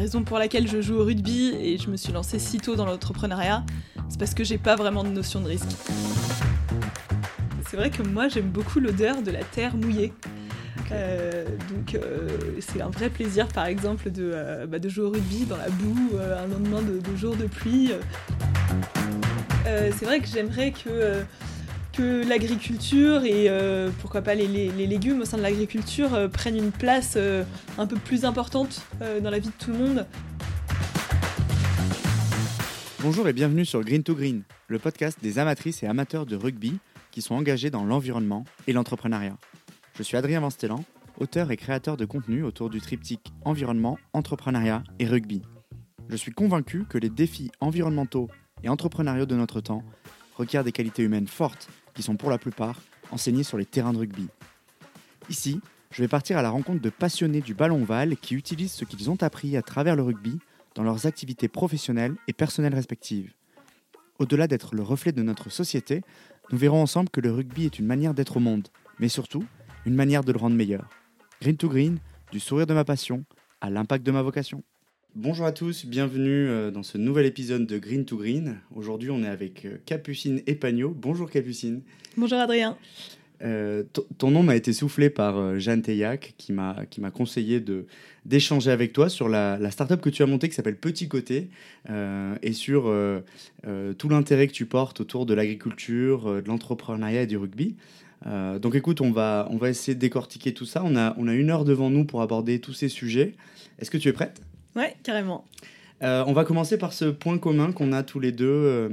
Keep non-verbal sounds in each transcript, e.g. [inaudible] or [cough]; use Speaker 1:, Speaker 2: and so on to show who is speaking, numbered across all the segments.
Speaker 1: raison pour laquelle je joue au rugby et je me suis lancée si tôt dans l'entrepreneuriat, c'est parce que j'ai pas vraiment de notion de risque. C'est vrai que moi j'aime beaucoup l'odeur de la terre mouillée. Euh, donc euh, c'est un vrai plaisir par exemple de, euh, bah, de jouer au rugby dans la boue un lendemain de, de, jour de pluie. c'est vrai que j'aimerais que que l'agriculture et euh, pourquoi pas les, légumes au sein de l'agriculture euh, prennent une place euh, un peu plus importante dans la vie de tout le monde.
Speaker 2: Bonjour et bienvenue sur Green to Green, le podcast des amatrices et amateurs de rugby qui sont engagés dans l'environnement et l'entrepreneuriat. Je suis Adrien Vanstellan, auteur et créateur de contenu autour du triptyque environnement, entrepreneuriat et rugby. Je suis convaincu que les défis environnementaux et entrepreneuriaux de notre temps requièrent des qualités humaines fortes qui sont pour la plupart enseignés sur les terrains de rugby. Ici, je vais partir à la rencontre de passionnés du ballon ovale qui utilisent ce qu'ils ont appris à travers le rugby dans leurs activités professionnelles et personnelles respectives. Au-delà d'être le reflet de notre société, nous verrons ensemble que le rugby est une manière d'être au monde, mais surtout une manière de le rendre meilleur. Green to Green, du sourire de ma passion à l'impact de ma vocation. Bonjour à tous, bienvenue euh, dans ce nouvel épisode de Green to Green. Aujourd'hui, on est avec euh, Capucine Epagno. Bonjour Capucine.
Speaker 1: Bonjour Adrien.
Speaker 2: Euh, ton nom m'a été soufflé par Jeanne Teillac qui m'a conseillé d'échanger avec toi sur la, la startup que tu as montée qui s'appelle Petit Côté et sur tout l'intérêt que tu portes autour de l'agriculture, de l'entrepreneuriat et du rugby. donc écoute, on va, on va essayer de décortiquer tout ça. On a, on a une heure devant nous pour aborder tous ces sujets. Est-ce que tu es prête?
Speaker 1: Ouais, carrément.
Speaker 2: Euh, on va commencer par ce point commun qu'on a tous les deux, euh,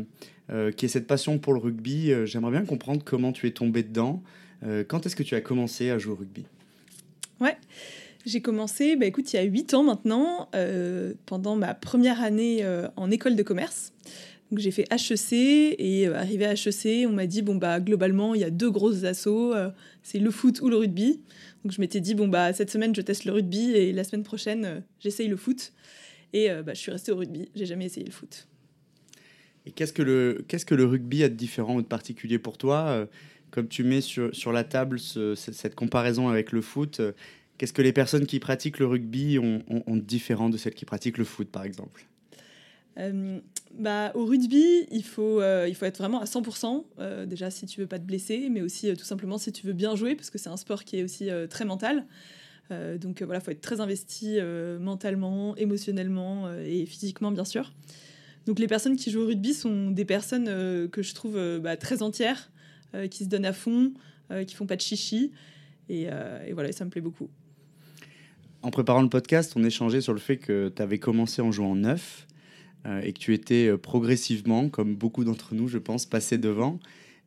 Speaker 2: euh, qui est cette passion pour le rugby. J'aimerais bien comprendre comment tu es tombé dedans. quand est-ce que tu as commencé à jouer au rugby?
Speaker 1: Ouais, j'ai commencé, bah, écoute, il y a 8 ans maintenant, pendant ma première année en école de commerce. Donc j'ai fait HEC et arrivé à HEC, on m'a dit bon bah globalement il y a deux grosses assauts, c'est le foot ou le rugby. Donc je m'étais dit, bon, bah, cette semaine, je teste le rugby et la semaine prochaine, euh, j'essaye le foot. Et euh, bah, je suis restée au rugby, j'ai jamais essayé le foot.
Speaker 2: Et qu'est-ce que le, que le rugby a de différent ou de particulier pour toi euh, Comme tu mets sur, sur la table cette comparaison avec le foot, qu'est-ce que les personnes qui pratiquent le rugby ont, ont de différent de celles qui pratiquent le foot, par exemple?
Speaker 1: Euh, bah, au rugby, il faut, euh, il faut être vraiment à 100%, euh, déjà si tu veux pas te blesser, mais aussi tout simplement si tu veux bien jouer, parce que c'est un sport qui est aussi très mental. donc voilà, il faut être très investi mentalement, émotionnellement et physiquement, bien sûr. Donc les personnes qui jouent au rugby sont des personnes que je trouve bah, très entières, qui se donnent à fond, qui font pas de chichi. Et, et voilà, ça me plaît beaucoup.
Speaker 2: En préparant le podcast, on échangeait sur le fait que tu avais commencé en jouant neuf euh, et que tu étais euh, progressivement, comme beaucoup d'entre nous, je pense, passé devant.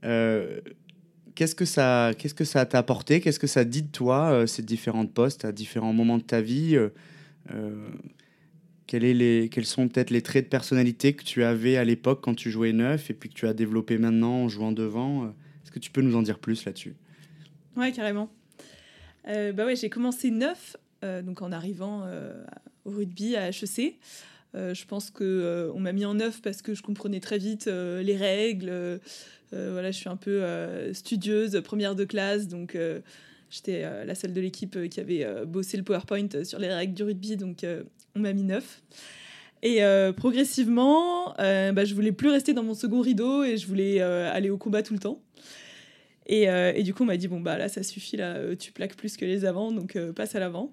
Speaker 2: Euh, qu'est-ce que ça, qu'est-ce que t'a apporté? Qu'est-ce que ça dit de toi ces différentes postes à différents moments de ta vie? Quels sont peut-être les traits de personnalité que tu avais à l'époque quand tu jouais neuf et puis que tu as développé maintenant en jouant devant? Est-ce que tu peux nous en dire plus là-dessus?
Speaker 1: Ouais, carrément. bah ouais, j'ai commencé neuf, donc en arrivant au rugby à HEC. Euh, je pense qu'on euh, on m'a mis en œuvre parce que je comprenais très vite euh, les règles. voilà, je suis un peu studieuse, première de classe, donc j'étais la seule de l'équipe qui avait bossé le PowerPoint sur les règles du rugby, donc on m'a mis neuf. Et progressivement, bah, je voulais plus rester dans mon second rideau et je voulais aller au combat tout le temps. Et, du coup, on m'a dit bon bah là, ça suffit là, tu plaques plus que les avant, donc passe à l'avant.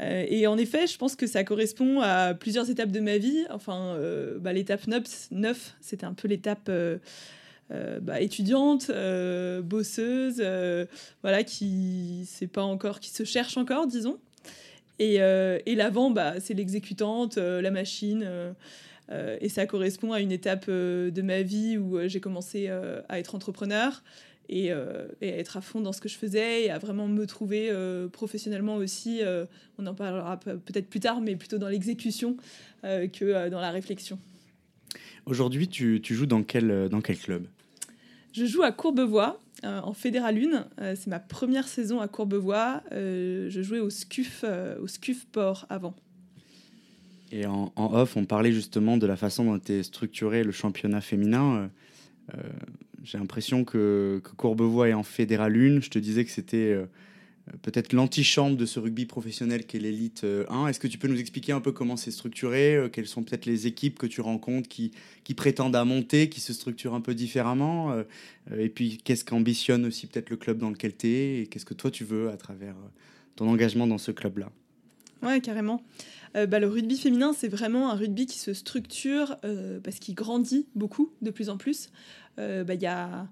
Speaker 1: Euh, et en effet, je pense que ça correspond à plusieurs étapes de ma vie. Enfin, euh, bah, l'étape 9, c'était un peu l'étape euh, bah, étudiante, bosseuse, voilà, qui pas encore, qui se cherche encore, disons. Et, et l'avant, bah, c'est l'exécutante, la machine. et ça correspond à une étape de ma vie où j'ai commencé à être entrepreneur. Euh, et, à être à fond dans ce que je faisais et à vraiment me trouver euh, professionnellement aussi. Euh, on en parlera peut-être plus tard, mais plutôt dans l'exécution que dans la réflexion.
Speaker 2: Aujourd'hui, tu, tu, joues dans quel, dans quel club?
Speaker 1: Je joue à Courbevoie, en Fédéral 1. C'est ma première saison à Courbevoie. je jouais au SCUF, au SCUF Port avant.
Speaker 2: Et en, en, off, on parlait justement de la façon dont était structuré le championnat féminin j'ai l'impression que, Courbevoie est en fédéral 1. Je te disais que c'était euh, peut-être l'antichambre de ce rugby professionnel qu'est l'élite 1. Est-ce que tu peux nous expliquer un peu comment c'est structuré Quelles sont peut-être les équipes que tu rencontres qui, qui prétendent à monter, qui se structurent un peu différemment Et puis, qu'est-ce qu'ambitionne aussi peut-être le club dans lequel tu es Et qu'est-ce que toi tu veux à travers ton engagement dans ce club-là?
Speaker 1: Ouais, carrément. Euh, bah, le rugby féminin, c'est vraiment un rugby qui se structure euh, parce qu'il grandit beaucoup, de plus en plus. Euh, bah, il y a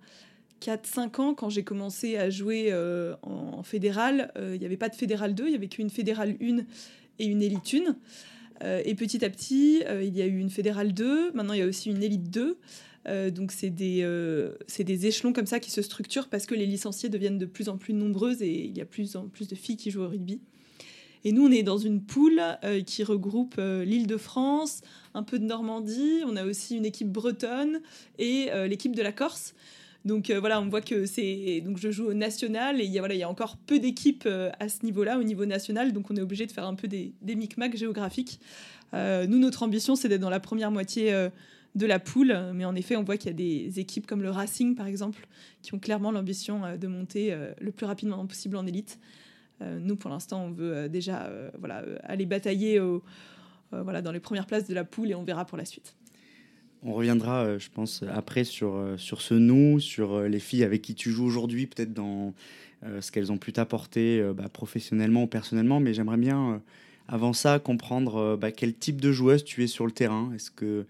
Speaker 1: 4-5 ans, quand j'ai commencé à jouer en, fédéral, il n'y avait pas de fédéral 2, il n'y avait qu'une fédérale 1 et une élite 1. et petit à petit, il y a eu une fédérale 2, maintenant il y a aussi une élite 2. donc c'est des, des échelons comme ça qui se structurent parce que les licenciés deviennent de plus en plus nombreuses et il y a plus en plus de filles qui jouent au rugby. Et nous, on est dans une poule euh, qui regroupe euh, l'île de France, un peu de Normandie, on a aussi une équipe bretonne et euh, l'équipe de la Corse. Donc voilà, on voit que c'est. Donc je joue au national et il voilà, il y a encore peu d'équipes à ce niveau-là, au niveau national. Donc on est obligé de faire un peu des, des micmacs géographiques. nous, notre ambition, c'est d'être dans la première moitié de la poule. Mais en effet, on voit qu'il y a des équipes comme le Racing, par exemple, qui ont clairement l'ambition de monter le plus rapidement possible en élite. Euh, nous, pour l'instant, on veut euh, déjà euh, voilà, aller batailler voilà, dans les premières places de la poule et on verra pour la suite.
Speaker 2: On reviendra, je pense, après sur, sur ce nous, sur les filles avec qui tu joues aujourd'hui, peut-être dans ce qu'elles ont pu t'apporter bah, professionnellement ou personnellement. Mais j'aimerais bien, avant ça, comprendre bah, quel type de joueuse tu es sur le terrain. Est-ce que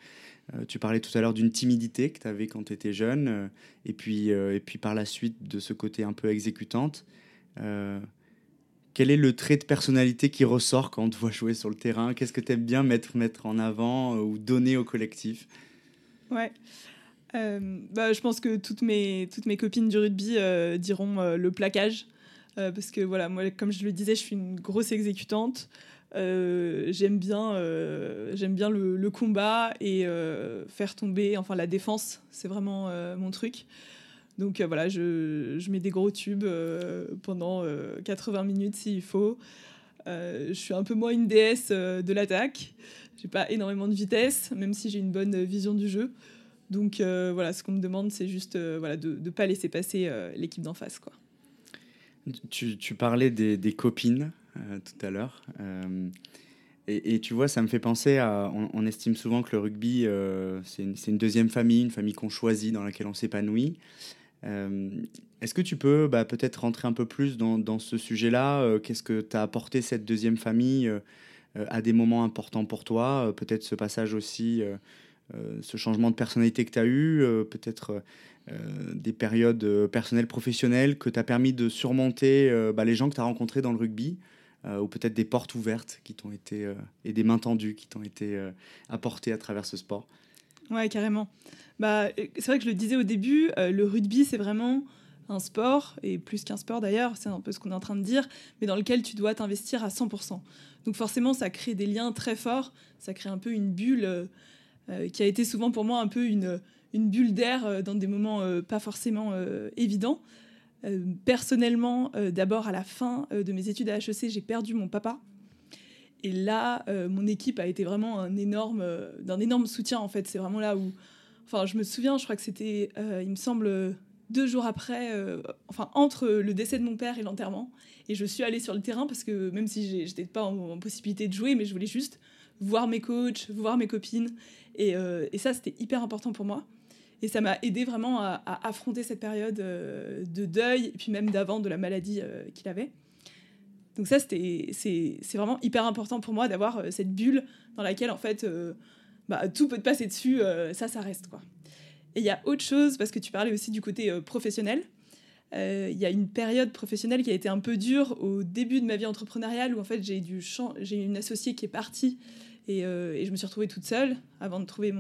Speaker 2: tu parlais tout à l'heure d'une timidité que tu avais quand tu étais jeune, et, puis, et puis par la suite de ce côté un peu exécutante quel est le trait de personnalité qui ressort quand on te voit jouer sur le terrain? Qu'est-ce que tu aimes bien mettre, mettre en avant euh, ou donner au collectif?
Speaker 1: Ouais. Euh, bah, je pense que toutes mes, toutes mes copines du rugby euh, diront le plaquage. parce que voilà, moi, comme je le disais, je suis une grosse exécutante. j'aime bien, j'aime bien le, le, combat et faire tomber, enfin la défense, c'est vraiment mon truc. Donc euh, voilà, je, mets des gros tubes euh, pendant 80 euh, minutes s'il faut. je suis un peu moins une déesse de l'attaque. J'ai pas énormément de vitesse, même si j'ai une bonne vision du jeu. Donc voilà, ce qu'on me demande, c'est juste voilà, de ne pas laisser passer l'équipe d'en face. Quoi.
Speaker 2: Tu, tu parlais des, des copines tout à l'heure. Et, et, tu vois, ça me fait penser à. On, estime souvent que le rugby, c'est une, une, deuxième famille, une famille qu'on choisit, dans laquelle on s'épanouit. Euh, est-ce que tu peux bah, peut-être rentrer un peu plus dans, ce sujet-là euh, Qu'est-ce que t'as apporté cette deuxième famille euh, à des moments importants pour toi Peut-être ce passage aussi, ce changement de personnalité que tu as eu, peut-être des périodes personnelles, professionnelles que tu as permis de surmonter bah, les gens que tu as rencontrés dans le rugby ou peut-être des portes ouvertes qui t'ont été et des mains tendues qui t'ont été apportées à travers ce sport?
Speaker 1: Ouais, carrément. Bah, c'est vrai que je le disais au début, euh, le rugby, c'est vraiment un sport, et plus qu'un sport d'ailleurs, c'est un peu ce qu'on est en train de dire, mais dans lequel tu dois t'investir à 100%. Donc forcément, ça crée des liens très forts, ça crée un peu une bulle euh, euh, qui a été souvent pour moi un peu une, une bulle d'air dans des moments pas forcément évidents. personnellement, d'abord à la fin de mes études à HEC, j'ai perdu mon papa. Et là, mon équipe a été vraiment un énorme, d'un énorme soutien en fait. C'est vraiment là où Enfin, je me souviens, je crois que c'était, euh, il me semble, deux jours après, euh, enfin, entre le décès de mon père et l'enterrement. Et je suis allée sur le terrain parce que même si j'étais pas en, possibilité de jouer, mais je voulais juste voir mes coachs, voir mes copines. Et, euh, ça, c'était hyper important pour moi. Et ça m'a aidé vraiment à, affronter cette période de deuil, et puis même d'avant de la maladie qu'il avait. Donc ça, c'est, vraiment hyper important pour moi d'avoir cette bulle dans laquelle, en fait, bah, tout peut te passer dessus, euh, ça, ça reste. quoi. Et il y a autre chose, parce que tu parlais aussi du côté euh, professionnel. Euh, il y a une période professionnelle qui a été un peu dure au début de ma vie entrepreneuriale, où en fait j'ai du j'ai une associée qui est partie et, et, je me suis retrouvée toute seule avant de trouver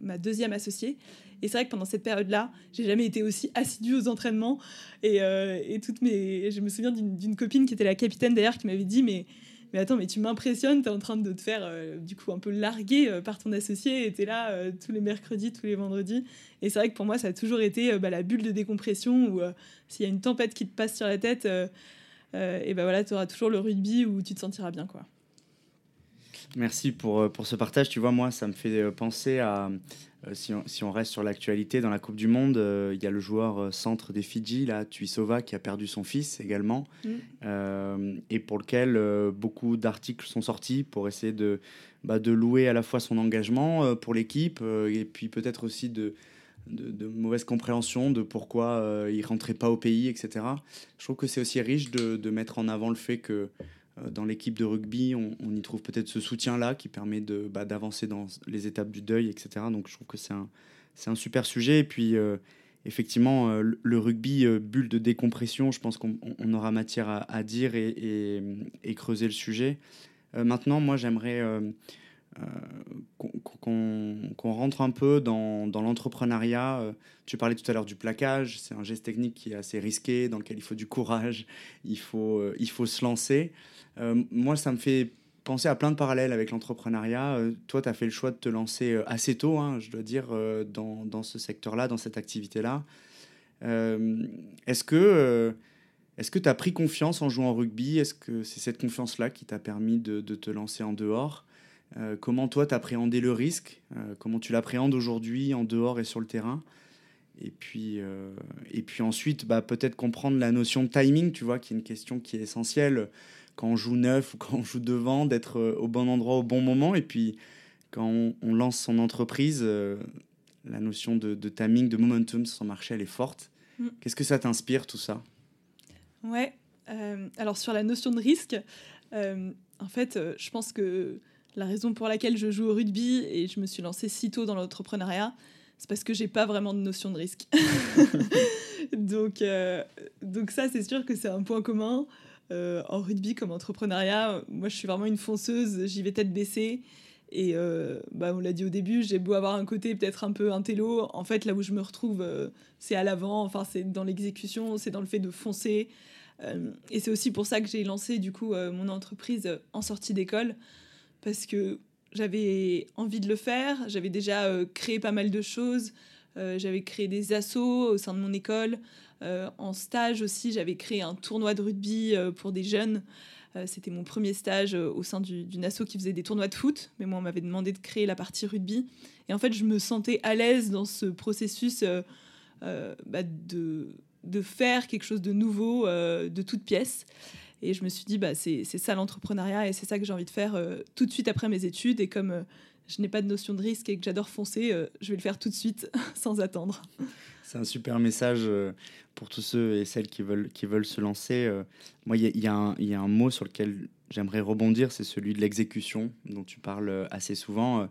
Speaker 1: ma, deuxième associée. Et c'est vrai que pendant cette période-là, j'ai jamais été aussi assidue aux entraînements. Et, et toutes mes, je me souviens d'une copine qui était la capitaine d'ailleurs qui m'avait dit mais mais attends, mais tu m'impressionnes, tu es en train de te faire euh, du coup un peu larguer euh, par ton associé et tu es là euh, tous les mercredis, tous les vendredis. Et c'est vrai que pour moi, ça a toujours été bah, la bulle de décompression où s'il y a une tempête qui te passe sur la tête, et ben voilà, tu auras toujours le rugby où tu te sentiras bien. quoi.
Speaker 2: Merci pour, pour ce partage. Tu vois, moi, ça me fait penser à, si on, si, on, reste sur l'actualité, dans la Coupe du Monde, il y a le joueur centre des Fidji, là, Tuisova, qui a perdu son fils également, mm. et pour lequel beaucoup d'articles sont sortis pour essayer de, bah, de louer à la fois son engagement pour l'équipe, et puis peut-être aussi de de, mauvaise compréhension de pourquoi euh, il rentrait pas au pays, etc. Je trouve que c'est aussi riche de, mettre en avant le fait que euh, dans l'équipe de rugby, on, y trouve peut-être ce soutien-là qui permet de, bah, d'avancer dans les étapes du deuil, etc. Donc je trouve que c'est un, super sujet. Et puis, euh, effectivement, le rugby, bulle de décompression, je pense qu'on aura matière à, dire et, creuser le sujet. maintenant, moi, j'aimerais euh, qu'on rentre un peu dans, l'entrepreneuriat. Euh, tu parlais tout à l'heure du plaquage, c'est un geste technique qui est assez risqué, dans lequel il faut du courage, [laughs] il faut, euh, il faut se lancer. moi, ça me fait penser à plein de parallèles avec l'entrepreneuriat. toi, tu as fait le choix de te lancer assez tôt, hein, je dois dire, dans, ce secteur-là, dans cette activité-là. Est-ce que est-ce que tu as pris confiance en jouant au rugby? Est-ce que c'est cette confiance-là qui t'a permis de, te lancer en dehors? Euh, comment toi, t'appréhendais le risque euh, Comment tu l'appréhendes aujourd'hui en dehors et sur le terrain? Et puis, euh, et puis ensuite, bah, peut-être comprendre la notion de timing, tu vois, qui est une question qui est essentielle quand on joue neuf ou [laughs] quand on joue devant, d'être au bon endroit au bon moment. Et puis, quand on, lance son entreprise, la notion de, timing, de momentum sur son marché, elle est forte. Mm. Qu'est-ce que ça t'inspire, tout ça?
Speaker 1: Ouais. alors, sur la notion de risque, en fait, je pense que la raison pour laquelle je joue au rugby et je me suis lancée si tôt dans l'entrepreneuriat, c'est parce que j'ai pas vraiment de notion de risque. [laughs] donc, euh, donc ça, c'est sûr que c'est un point commun. Euh, en rugby comme entrepreneuriat, moi je suis vraiment une fonceuse, j'y vais tête baissée. Et euh, bah, on l'a dit au début, j'ai beau avoir un côté peut-être un peu intello, en fait là où je me retrouve, c'est à l'avant, enfin c'est dans l'exécution, c'est dans le fait de foncer. et c'est aussi pour ça que j'ai lancé du coup mon entreprise en sortie d'école parce que j'avais envie de le faire. J'avais déjà euh, créé pas mal de choses. Euh, j'avais créé des assos au sein de mon école. Euh, en stage aussi, j'avais créé un tournoi de rugby pour des jeunes. C'était mon premier stage au sein d'une asso qui faisait des tournois de foot. Mais moi, on m'avait demandé de créer la partie rugby. Et en fait, je me sentais à l'aise dans ce processus bah, de faire quelque chose de nouveau de toute pièce. Et je me suis dit, bah, c'est ça l'entrepreneuriat et c'est ça que j'ai envie de faire euh, tout de suite après mes études. Et comme euh, je n'ai pas de notion de risque et que j'adore foncer, euh, je vais le faire tout de suite [laughs] sans attendre.
Speaker 2: C'est un super message pour tous ceux et celles qui veulent, qui veulent se lancer. moi, il y, y, a un mot sur lequel j'aimerais rebondir, c'est celui de l'exécution, dont tu parles assez souvent.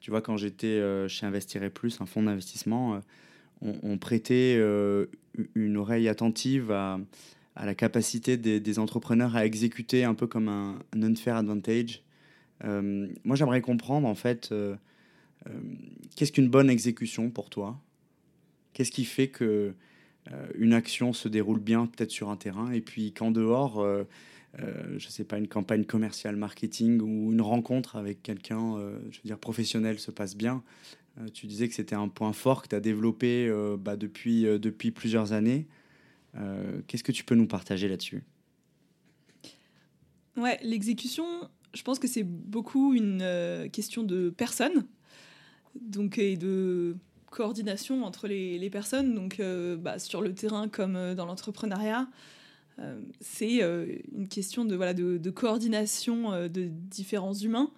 Speaker 2: tu vois, quand j'étais chez Investirait Plus, un fonds d'investissement, on, prêtait une oreille attentive à à la capacité des, entrepreneurs à exécuter un peu comme un, unfair advantage. Euh, moi, j'aimerais comprendre en fait, euh, euh, qu'est-ce qu'une bonne exécution pour toi? Qu'est-ce qui fait que une action se déroule bien peut-être sur un terrain et puis qu'en dehors, je ne sais pas, une campagne commerciale marketing ou une rencontre avec quelqu'un, je veux dire professionnel, se passe bien? tu disais que c'était un point fort que tu as développé bah, depuis, depuis plusieurs années. Euh, qu'est-ce que tu peux nous partager là-dessus?
Speaker 1: Ouais, l'exécution, je pense que c'est beaucoup une euh, question de personnes, donc et de coordination entre les, personnes, donc euh, bah, sur le terrain comme dans l'entrepreneuriat. c'est une question de, voilà, de coordination de différents humains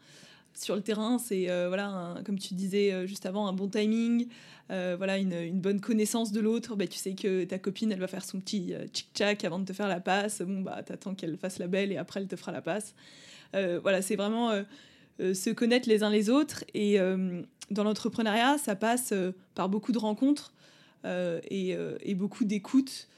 Speaker 1: sur le terrain, c'est voilà, comme tu disais juste avant, un bon timing, euh, voilà, une, bonne connaissance de l'autre, bah, tu sais que ta copine, elle va faire son petit euh, tchic-tchac avant de te faire la passe. Bon, bah, t'attends qu'elle fasse la belle et après, elle te fera la passe. Euh, voilà, c'est vraiment se connaître les uns les autres. Et dans l'entrepreneuriat, ça passe par beaucoup de rencontres et, beaucoup d'écoute.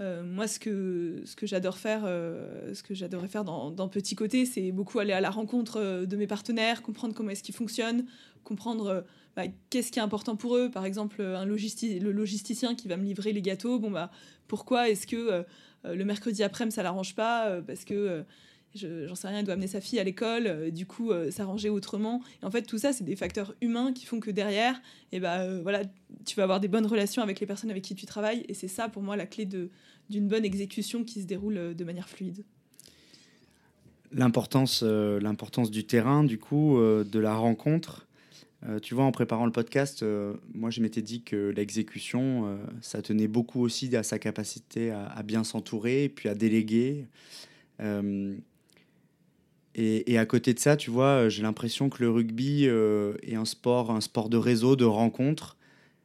Speaker 1: Moi, ce que, ce que j'adore faire, ce que j'adorerais faire dans, dans Petit Côté, c'est beaucoup aller à la rencontre de mes partenaires, comprendre comment est-ce qu'ils fonctionnent, comprendre bah, qu'est-ce qui est important pour eux. Par exemple, un le logisticien qui va me livrer les gâteaux, bon, bah, pourquoi est-ce que euh, euh, le mercredi après-midi, ça l'arrange pas euh, Parce que j'en sais rien, il doit amener sa fille à l'école, du coup, s'arranger autrement. En fait, tout ça, c'est des facteurs humains qui font que derrière, eh bah, voilà, tu vas avoir des bonnes relations avec les personnes avec qui tu travailles. Et c'est ça, pour moi, la clé d'une bonne exécution qui se déroule de manière fluide.
Speaker 2: l'importance l'importance du terrain, du coup, de la rencontre. tu vois, en préparant le podcast, moi, je m'étais dit que l'exécution, ça tenait beaucoup aussi à sa capacité à, à bien s'entourer, puis à déléguer. Et, à côté de ça, tu vois, j'ai l'impression que le rugby euh, est un sport, un sport de réseau, de rencontres.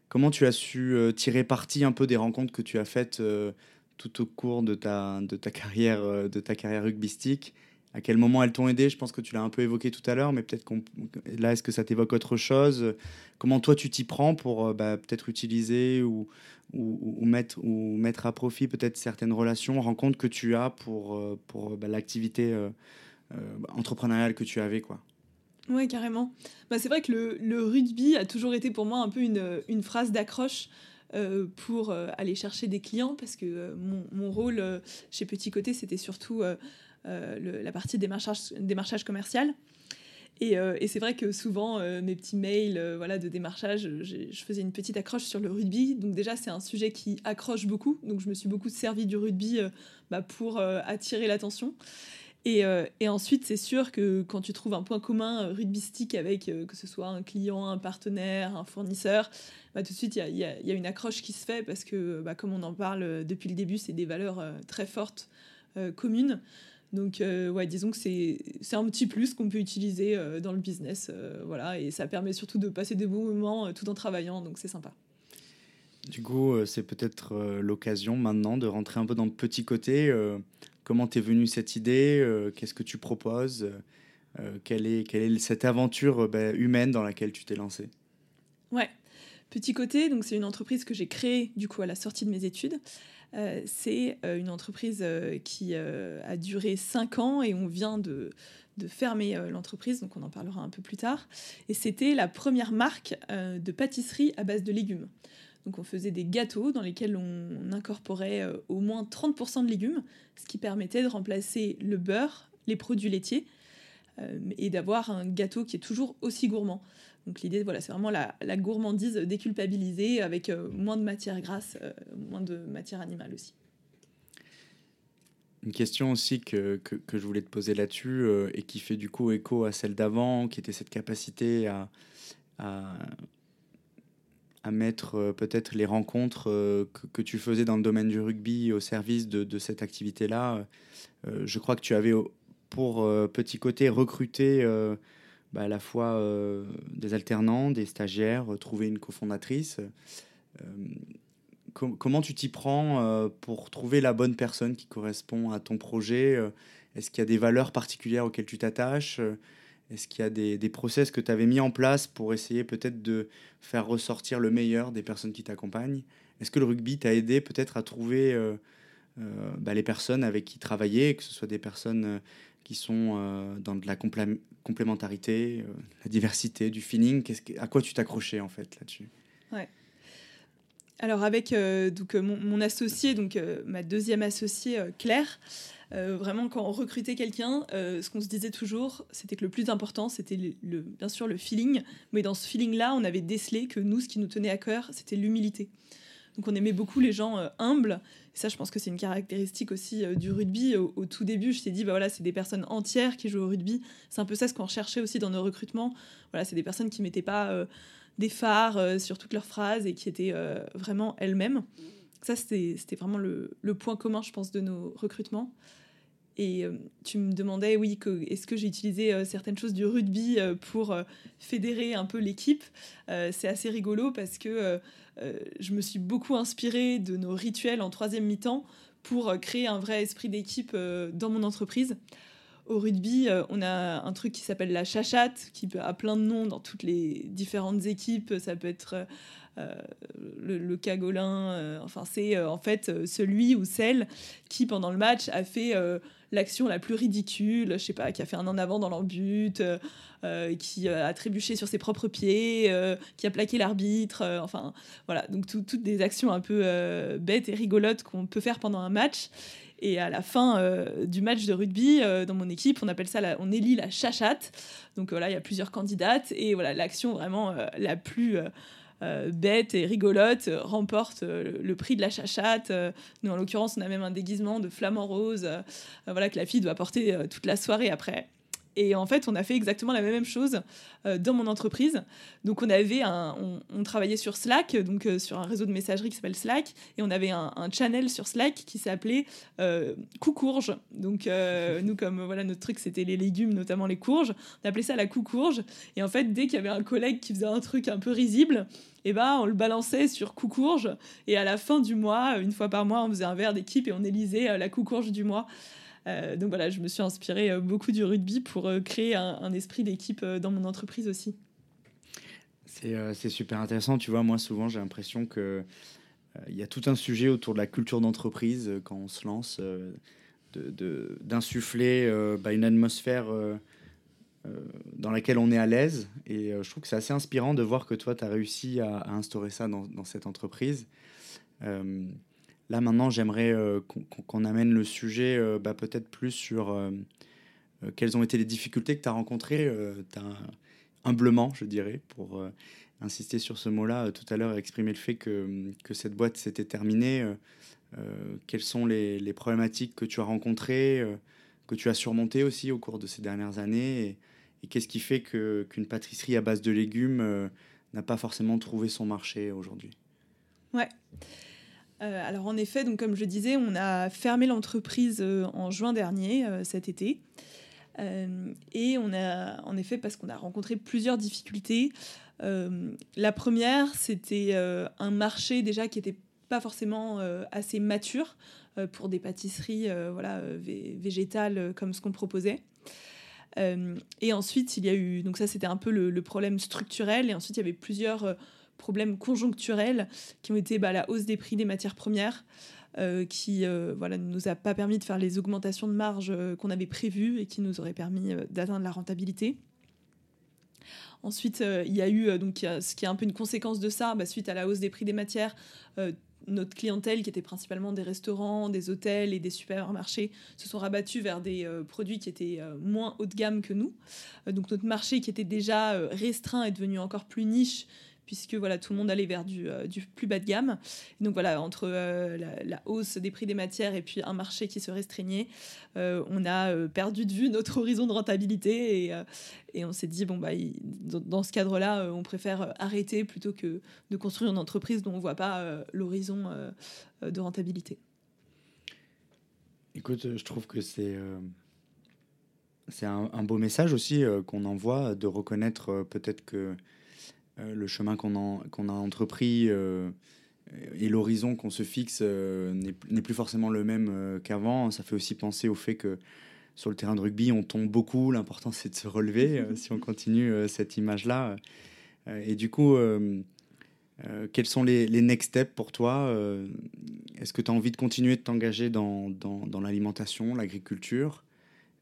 Speaker 2: Comment tu as su euh, tirer parti un peu des rencontres que tu as faites euh, tout au cours de ta, de ta carrière, de ta carrière rugbystique? À quel moment elles t'ont aidé? Je pense que tu l'as un peu évoqué tout à l'heure, mais peut-être qu'on là, est-ce que ça t'évoque autre chose? Comment toi tu t'y prends pour bah, peut-être utiliser ou, ou, mettre, ou mettre à profit peut-être certaines relations, rencontres que tu as pour, pour bah, l'activité euh, entrepreneuriale que tu avais, quoi.
Speaker 1: Ouais, carrément. Bah, c'est vrai que le, rugby a toujours été pour moi un peu une, phrase d'accroche euh, pour euh, aller chercher des clients parce que mon, rôle chez Petit Côté, c'était surtout la partie démarchage, démarchage commercial. Et, et c'est vrai que souvent, mes petits mails voilà, de démarchage, je faisais une petite accroche sur le rugby. Donc déjà, c'est un sujet qui accroche beaucoup. Donc je me suis beaucoup servi du rugby bah, pour attirer l'attention. Euh, et, ensuite, c'est sûr que quand tu trouves un point commun euh, rugbystique avec euh, que ce soit un client, un partenaire, un fournisseur, bah, tout de suite, il y a, une accroche qui se fait parce que, bah, comme on en parle depuis le début, c'est des valeurs très fortes communes. Donc, ouais, disons que c'est un petit plus qu'on peut utiliser dans le business. voilà, et ça permet surtout de passer des bons moments tout en travaillant, donc c'est sympa.
Speaker 2: Du coup, c'est peut-être l'occasion maintenant de rentrer un peu dans le petit côté. Comment t'es venue cette idée euh, Qu'est-ce que tu proposes euh, quelle, est, quelle est cette aventure euh, bah, humaine dans laquelle tu t'es lancée?
Speaker 1: Ouais. Petit côté, donc c'est une entreprise que j'ai créée du coup à la sortie de mes études. c'est une entreprise qui a duré cinq ans et on vient de, de fermer l'entreprise, donc on en parlera un peu plus tard. Et c'était la première marque de pâtisserie à base de légumes. Donc on faisait des gâteaux dans lesquels on incorporait euh, au moins 30% de légumes, ce qui permettait de remplacer le beurre, les produits laitiers, euh, et d'avoir un gâteau qui est toujours aussi gourmand. Donc l'idée, voilà, c'est vraiment la, gourmandise déculpabilisée avec euh, moins de matière grasse, moins de matière animale aussi.
Speaker 2: Une question aussi que, je voulais te poser là-dessus et qui fait du coup écho à celle d'avant, qui était cette capacité à à mettre euh, peut-être les rencontres euh, que, tu faisais dans le domaine du rugby au service de, cette activité-là. Euh, je crois que tu avais, pour petit côté, recruté bah, à la fois des alternants, des stagiaires, trouver une cofondatrice. comment tu t'y prends pour trouver la bonne personne qui correspond à ton projet? Est-ce qu'il y a des valeurs particulières auxquelles tu t'attaches? Est-ce qu'il y a des, des process que tu avais mis en place pour essayer peut-être de faire ressortir le meilleur des personnes qui t'accompagnent? Est-ce que le rugby t'a aidé peut-être à trouver euh, euh, bah, les personnes avec qui travailler, que ce soit des personnes euh, qui sont dans de la complémentarité, la diversité, du feeling? À quoi tu t'accrochais en fait là-dessus?
Speaker 1: Ouais. Alors avec donc, mon, mon, associé, donc ma deuxième associée Claire, euh, vraiment, quand on recrutait quelqu'un, euh, ce qu'on se disait toujours, c'était que le plus important, c'était bien sûr le feeling. Mais dans ce feeling-là, on avait décelé que nous, ce qui nous tenait à cœur, c'était l'humilité. Donc on aimait beaucoup les gens euh, humbles. Ça, je pense que c'est une caractéristique aussi du rugby. Au, tout début, je t'ai dit, bah voilà, c'est des personnes entières qui jouent au rugby. C'est un peu ça ce qu'on recherchait aussi dans nos recrutements. Voilà, c'est des personnes qui mettaient pas des phares sur toutes leurs phrases et qui étaient vraiment elles-mêmes. Ça, c'était vraiment le, point commun, je pense, de nos recrutements. Et euh, tu me demandais, oui, est-ce que j'ai utilisé euh, certaines choses du rugby euh, pour fédérer un peu l'équipe? C'est assez rigolo parce que je me suis beaucoup inspirée de nos rituels en troisième mi-temps pour créer un vrai esprit d'équipe dans mon entreprise. Au rugby, on a un truc qui s'appelle la chachate, qui a plein de noms dans toutes les différentes équipes. Ça peut être le, le, cagolin. enfin, c'est en fait celui ou celle qui, pendant le match, a fait l'action la plus ridicule, je sais pas, qui a fait un en avant dans leur but, euh, euh, qui a trébuché sur ses propres pieds, euh, qui a plaqué l'arbitre, enfin voilà, donc toutes des actions un peu bêtes et rigolotes qu'on peut faire pendant un match. Et à la fin du match de rugby, dans mon équipe, on appelle ça, on élit la chachate. Donc voilà, il y a plusieurs candidates. Et voilà, l'action vraiment la plus bête et rigolote remporte le, prix de la chachate. nous, en l'occurrence, on a même un déguisement de flamant rose, voilà, que la fille doit porter toute la soirée après. Et en fait, on a fait exactement la même chose euh, dans mon entreprise. Donc, on avait un, on, travaillait sur Slack, donc euh, sur un réseau de messagerie qui s'appelle Slack, et on avait un, channel sur Slack qui s'appelait euh, Coucourge. Donc, euh, [laughs] nous, comme voilà, notre truc, c'était les légumes, notamment les courges, on appelait ça la coucourge. Et en fait, dès qu'il y avait un collègue qui faisait un truc un peu risible, et eh ben, on le balançait sur Coucourge. Et à la fin du mois, une fois par mois, on faisait un verre d'équipe et on élisait la Coucourge du mois. Euh, donc voilà, je me suis inspirée euh, beaucoup du rugby pour euh, créer un, esprit d'équipe dans mon entreprise aussi.
Speaker 2: C'est super intéressant. Tu vois, moi, souvent, j'ai l'impression que il y a tout un sujet autour de la culture d'entreprise quand on se lance, d'insuffler bah, une atmosphère dans laquelle on est à l'aise. Et je trouve que c'est assez inspirant de voir que toi, tu as réussi à, instaurer ça dans cette entreprise. Là, maintenant, j'aimerais euh, qu'on amène le sujet euh, bah, peut-être plus sur euh, quelles ont été les difficultés que tu as rencontrées. as humblement, je dirais, pour insister sur ce mot-là tout à l'heure, exprimer le fait que, que cette boîte s'était terminée. quelles sont les, problématiques que tu as rencontrées, que tu as surmontées aussi au cours de ces dernières années Et, et qu'est-ce qui fait qu'une pâtisserie à base de légumes n'a pas forcément trouvé son marché aujourd'hui?
Speaker 1: Ouais. Euh, alors en effet, comme je disais, on a fermé l'entreprise euh, en juin dernier, euh, cet été. et on a, en effet, parce qu'on a rencontré plusieurs difficultés. la première, c'était un marché déjà qui n'était pas forcément assez mature pour des pâtisseries voilà, végétales comme ce qu'on proposait. et ensuite, il y a eu, donc ça c'était un peu le, le, problème structurel, et ensuite il y avait plusieurs problèmes conjoncturels qui ont été bah, la hausse des prix des matières premières, euh, qui euh, voilà, ne nous a pas permis de faire les augmentations de marge euh, qu'on avait prévues et qui nous auraient permis d'atteindre la rentabilité. Ensuite, il y a eu, donc, ce qui est un peu une conséquence de ça, bah, suite à la hausse des prix des matières, notre clientèle, qui était principalement des restaurants, des hôtels et des supermarchés, se sont rabattus vers des produits qui étaient moins haut de gamme que nous. donc notre marché, qui était déjà restreint, est devenu encore plus niche puisque voilà, tout le monde allait vers du, euh, plus bas de gamme. donc voilà, entre euh, la, hausse des prix des matières et puis un marché qui se restreignait, euh, on a perdu de vue notre horizon de rentabilité et, et on s'est dit, bon, bah, dans, ce cadre-là, on préfère arrêter plutôt que de construire une entreprise dont on ne voit pas l'horizon de rentabilité.
Speaker 2: Écoute, je trouve que c'est c'est un, beau message aussi qu'on envoie de reconnaître peut-être que le chemin qu'on a entrepris euh, et l'horizon qu'on se fixe euh, n'est plus forcément le même qu'avant. Ça fait aussi penser au fait que sur le terrain de rugby, on tombe beaucoup. L'important, c'est de se relever si on [laughs] continue cette image-là. et du coup, quels sont les, next steps pour toi Est-ce que tu as envie de continuer de t'engager dans, dans, dans l'alimentation, l'agriculture?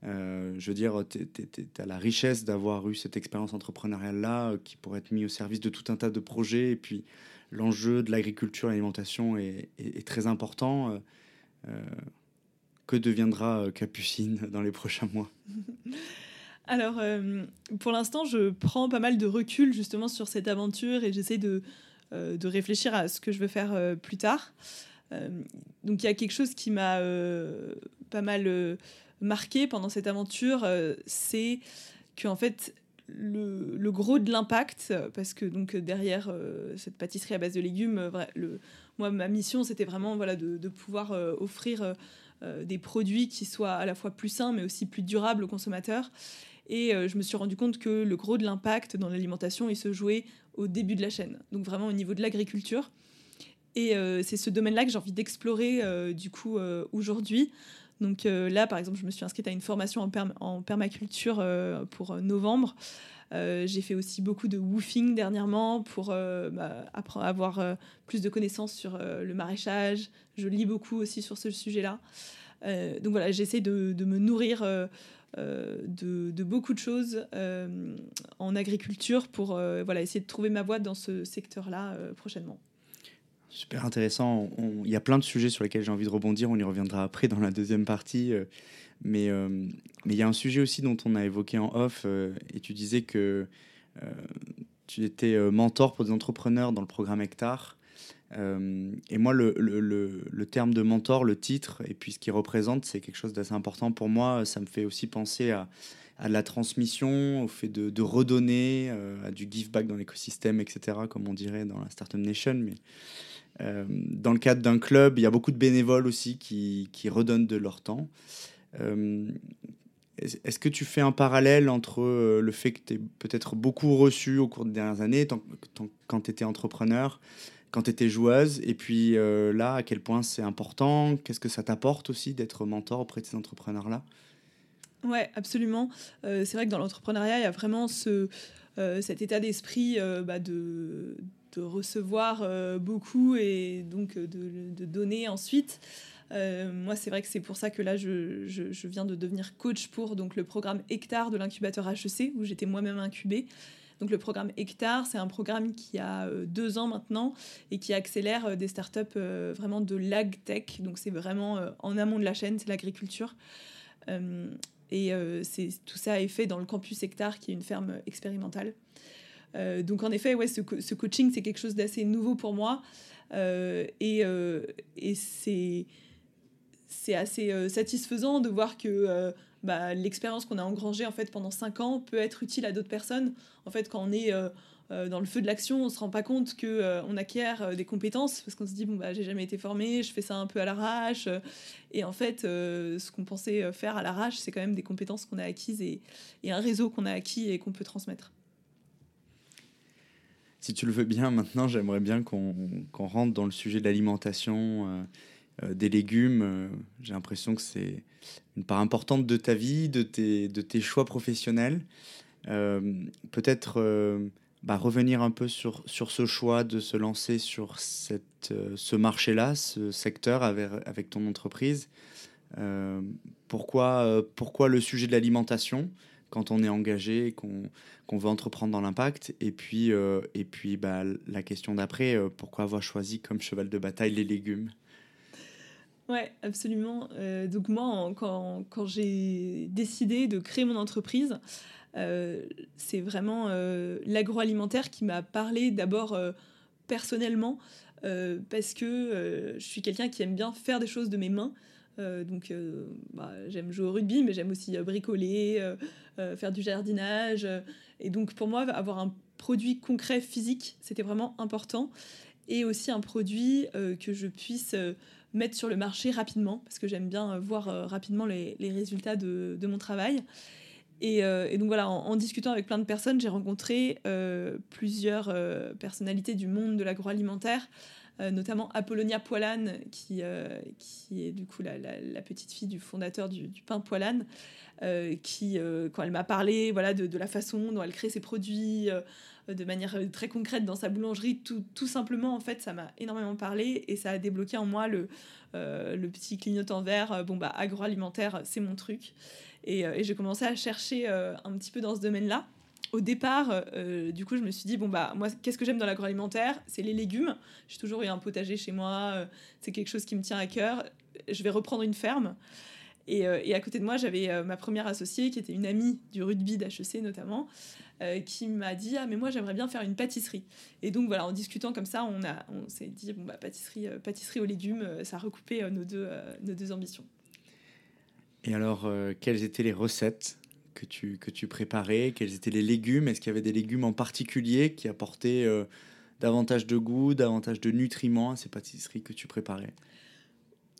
Speaker 2: Euh, je veux dire, tu as la richesse d'avoir eu cette expérience entrepreneuriale-là euh, qui pourrait être mise au service de tout un tas de projets. Et puis, l'enjeu de l'agriculture et l'alimentation est, très important. Euh, que deviendra Capucine dans les prochains mois? [laughs]
Speaker 1: Alors, pour l'instant, je prends pas mal de recul justement sur cette aventure et j'essaie de, de réfléchir à ce que je veux faire plus tard. donc, il y a quelque chose qui m'a pas mal marqué pendant cette aventure, euh, c'est que en fait le, gros de l'impact, parce que donc derrière euh, cette pâtisserie à base de légumes, le, moi ma mission c'était vraiment voilà de, pouvoir euh, offrir des produits qui soient à la fois plus sains mais aussi plus durables aux consommateurs. Et je me suis rendu compte que le gros de l'impact dans l'alimentation, il se jouait au début de la chaîne, donc vraiment au niveau de l'agriculture. Et c'est ce domaine-là que j'ai envie d'explorer du coup aujourd'hui donc euh, là, par exemple, je me suis inscrite à une formation en, permaculture euh, pour euh, novembre. j'ai fait aussi beaucoup de woofing dernièrement pour bah, avoir plus de connaissances sur le maraîchage. Je lis beaucoup aussi sur ce sujet-là. donc voilà, j'essaie de, me nourrir de, beaucoup de choses en agriculture pour voilà, essayer de trouver ma voie dans ce secteur-là prochainement.
Speaker 2: Super intéressant. Il y a plein de sujets sur lesquels j'ai envie de rebondir. On y reviendra après dans la deuxième partie. Euh, mais euh, mais il y a un sujet aussi dont on a évoqué en off. Euh, et tu disais que tu étais mentor pour des entrepreneurs dans le programme Hectare. et moi, le, le, le, terme de mentor, le titre, et puis ce qu'il représente, c'est quelque chose d'assez important pour moi. Ça me fait aussi penser à, à la transmission, au fait de, redonner, à du give back dans l'écosystème, etc., comme on dirait dans la Startup Nation. Mais euh, dans le cadre d'un club, il y a beaucoup de bénévoles aussi qui, redonnent de leur temps. Euh, est-ce que tu fais un parallèle entre euh, le fait que tu es peut-être beaucoup reçu au cours des dernières années, quand tu étais entrepreneur, quand tu étais joueuse, et puis là, à quel point c'est important? Qu'est-ce que ça t'apporte aussi d'être mentor auprès de ces entrepreneurs-là?
Speaker 1: Ouais, absolument. c'est vrai que dans l'entrepreneuriat, il y a vraiment ce, cet état d'esprit bah, de, de recevoir euh, beaucoup et donc euh, de, donner ensuite. Euh, moi, c'est vrai que c'est pour ça que là, je, je, viens de devenir coach pour donc, le programme Hectare de l'incubateur HEC, où j'étais moi-même incubée. Donc, le programme Hectare, c'est un programme qui a deux ans maintenant et qui accélère des startups vraiment de l'agtech. Donc, c'est vraiment en amont de la chaîne, c'est l'agriculture. et tout ça est fait dans le campus Hectare, qui est une ferme expérimentale. Euh, donc en effet, ouais, ce, coaching, c'est quelque chose d'assez nouveau pour moi. Euh, et, euh, c'est, assez satisfaisant de voir que bah, l'expérience qu'on a engrangée en fait, pendant 5 ans peut être utile à d'autres personnes. En fait, quand on est dans le feu de l'action, on se rend pas compte que on acquiert des compétences parce qu'on se dit bon bah j'ai jamais été formé, je fais ça un peu à l'arrache et en fait ce qu'on pensait faire à l'arrache, c'est quand même des compétences qu'on a acquises et un réseau qu'on a acquis et qu'on peut transmettre
Speaker 2: si tu le veux bien, maintenant, j'aimerais bien qu'on rentre dans le sujet de l'alimentation, euh, euh, des légumes. Euh, j'ai l'impression que c'est une part importante de ta vie, de tes, de tes choix professionnels. Peut-être bah, revenir un peu sur, sur ce choix de se lancer sur cette, ce marché-là, ce secteur avec, avec ton entreprise. pourquoi, pourquoi le sujet de l'alimentation? Quand on est engagé, qu'on veut entreprendre dans l'impact. Et puis, euh, et puis bah, la question d'après, euh, pourquoi avoir choisi comme cheval de bataille les légumes?
Speaker 1: Ouais, absolument. Euh, donc moi, quand, quand j'ai décidé de créer mon entreprise, c'est vraiment l'agroalimentaire qui m'a parlé d'abord personnellement, parce que je suis quelqu'un qui aime bien faire des choses de mes mains. Euh, donc, euh, bah, j'aime jouer au rugby, mais j'aime aussi euh, bricoler, faire du jardinage. et donc, pour moi, avoir un produit concret physique, c'était vraiment important. Et aussi un produit que je puisse mettre sur le marché rapidement, parce que j'aime bien voir rapidement les, résultats de, mon travail. Et, donc voilà, en, discutant avec plein de personnes, j'ai rencontré plusieurs personnalités du monde de l'agroalimentaire, notamment Apollonia Poilane, qui, euh, qui est du coup la, la, petite fille du fondateur du, pain Poilane, euh, qui, quand elle m'a parlé voilà, de, la façon dont elle crée ses produits, de manière très concrète dans sa boulangerie, tout, tout simplement, en fait, ça m'a énormément parlé et ça a débloqué en moi le, le petit clignotant vert, bon, bah, agroalimentaire, c'est mon truc. Et, et j'ai commencé à chercher un petit peu dans ce domaine-là au départ, euh, du coup, je me suis dit, bon, bah, moi, qu'est-ce que j'aime dans l'agroalimentaire? C'est les légumes. J'ai toujours eu un potager chez moi. Euh, c'est quelque chose qui me tient à cœur. Je vais reprendre une ferme. Et, euh, à côté de moi, j'avais ma première associée, qui était une amie du rugby d'HEC notamment, qui m'a dit, ah, mais moi, j'aimerais bien faire une pâtisserie. Et donc, voilà, en discutant comme ça, on, a, on s'est dit, bon, bah, pâtisserie, pâtisserie aux légumes, ça recoupait nos, deux, nos deux ambitions.
Speaker 2: Et alors, quelles étaient les recettes que tu, que tu préparais Quels étaient les légumes Est-ce qu'il y avait des légumes en particulier qui apportaient euh, davantage de goût, davantage de nutriments à ces pâtisseries que tu préparais?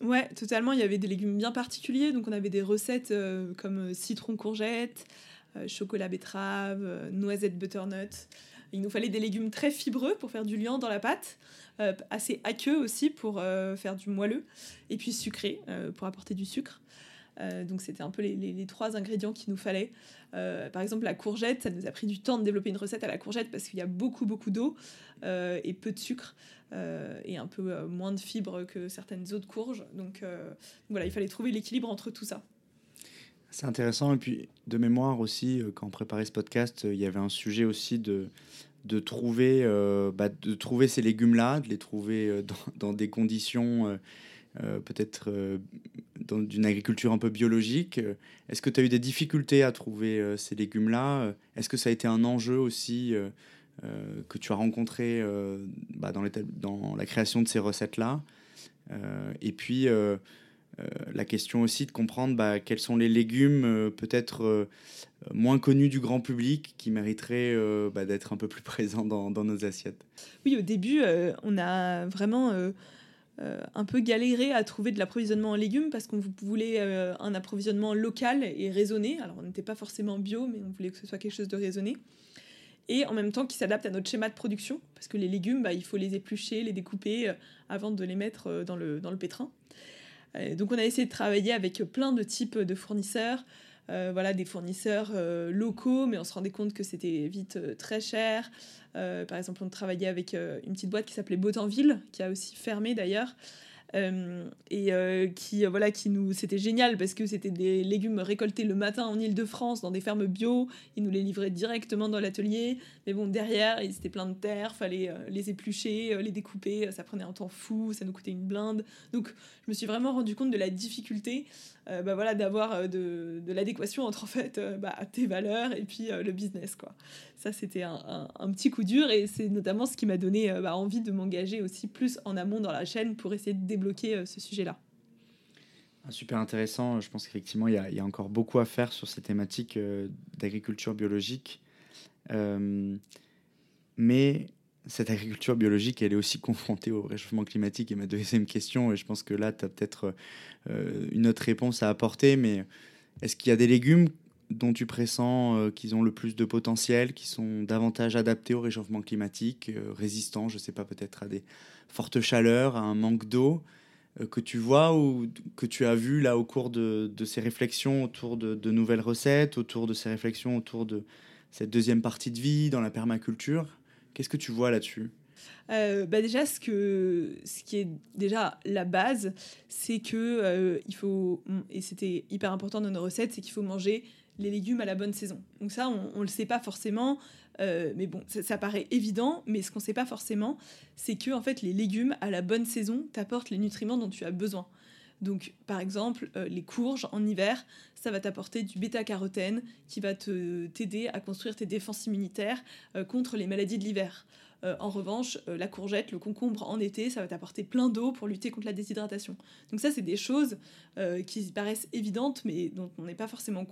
Speaker 1: Ouais, totalement. Il y avait des légumes bien particuliers. Donc, on avait des recettes euh, comme euh, citron courgette, chocolat betterave, noisette butternut. Il nous fallait des légumes très fibreux pour faire du liant dans la pâte, assez aqueux aussi pour faire du moelleux, et puis sucré pour apporter du sucre. Euh, donc c'était un peu les, trois ingrédients qu'il nous fallait. Euh, par exemple, la courgette, ça nous a pris du temps de développer une recette à la courgette parce qu'il y a beaucoup, beaucoup d'eau euh, et peu de sucre et un peu moins de fibres que certaines autres courges. Donc voilà, il fallait trouver l'équilibre entre tout ça.
Speaker 2: C'est intéressant. Et puis, de mémoire aussi, quand on préparait ce podcast, il y avait un sujet aussi de, de, trouver, bah, de trouver ces légumes-là, de les trouver dans, des conditions peut-être euh, d'une agriculture un peu biologique. Est-ce que tu as eu des difficultés à trouver euh, ces légumes-là Est-ce que ça a été un enjeu aussi que tu as rencontrés bah, dans, la création de ces recettes-là. et puis, la question aussi de comprendre bah, quels sont les légumes peut-être moins connus du grand public qui mériteraient bah, d'être un peu plus [laughs] présents dans, nos assiettes?
Speaker 1: Oui, au début, on a vraiment euh, un peu galéré à trouver de l'approvisionnement en légumes parce qu'on voulait euh, un approvisionnement local et raisonné. Alors on n'était pas forcément bio, mais on voulait que ce soit quelque chose de raisonné. Et en même temps qui s'adapte à notre schéma de production, parce que les légumes, bah, il faut les éplucher, les découper euh, avant de les mettre dans le, dans le pétrin. donc on a essayé de travailler avec plein de types de fournisseurs. Voilà, des fournisseurs locaux, mais on se rendait compte que c'était vite très cher. Euh, par exemple, on travaillait avec euh, une petite boîte qui s'appelait Botanville, qui a aussi fermé d'ailleurs. Euh, et qui voilà qui nous c'était génial parce que c'était des légumes récoltés le matin en Ile-de-France dans des fermes bio. Ils nous les livraient directement dans l'atelier. Mais bon derrière ils étaient plein de terre fallait les éplucher les découper. Ça prenait un temps fou ça nous coûtait une blinde. Donc je me suis vraiment rendu compte de la difficulté bah voilà d'avoir de, de l'adéquation entre en fait bah, tes valeurs et puis le business quoi. Ça, c'était un, petit coup dur et c'est notamment ce qui m'a donné euh, bah, envie de m'engager aussi plus en amont dans la chaîne pour essayer de débloquer euh, ce sujet-là.
Speaker 2: Ah, super intéressant. Je pense qu'effectivement, il y, a encore beaucoup à faire sur ces thématiques euh, d'agriculture biologique. mais cette agriculture biologique, elle est aussi confrontée au réchauffement climatique. Et ma deuxième question, et je pense que là, tu as peut-être une autre réponse à apporter, mais est-ce qu'il y a des légumes dont tu pressens euh, qu'ils ont le plus de potentiel, qui sont davantage adaptés au réchauffement climatique, euh, résistants, je ne sais pas, peut-être à des fortes chaleurs, à un manque d'eau, euh, que tu vois ou que tu as vu là au cours de, ces réflexions autour de, nouvelles recettes, autour de ces réflexions autour de cette deuxième partie de vie dans la permaculture. Qu'est-ce que tu vois là-dessus?
Speaker 1: Bah déjà, ce, que, ce qui est déjà la base, c'est que il faut, et c'était hyper important dans nos recettes, c'est qu'il faut manger les légumes à la bonne saison. Donc ça, on ne le sait pas forcément, euh, mais bon, ça, paraît évident, mais ce qu'on ne sait pas forcément, c'est que en fait, les légumes à la bonne saison t'apportent les nutriments dont tu as besoin. Donc, par exemple, euh, les courges en hiver, ça va t'apporter du bêta-carotène qui va t'aider à construire tes défenses immunitaires euh, contre les maladies de l'hiver. Euh, en revanche, euh, la courgette, le concombre en été, ça va t'apporter plein d'eau pour lutter contre la déshydratation. Donc ça, c'est des choses euh, qui paraissent évidentes, mais dont on n'est pas forcément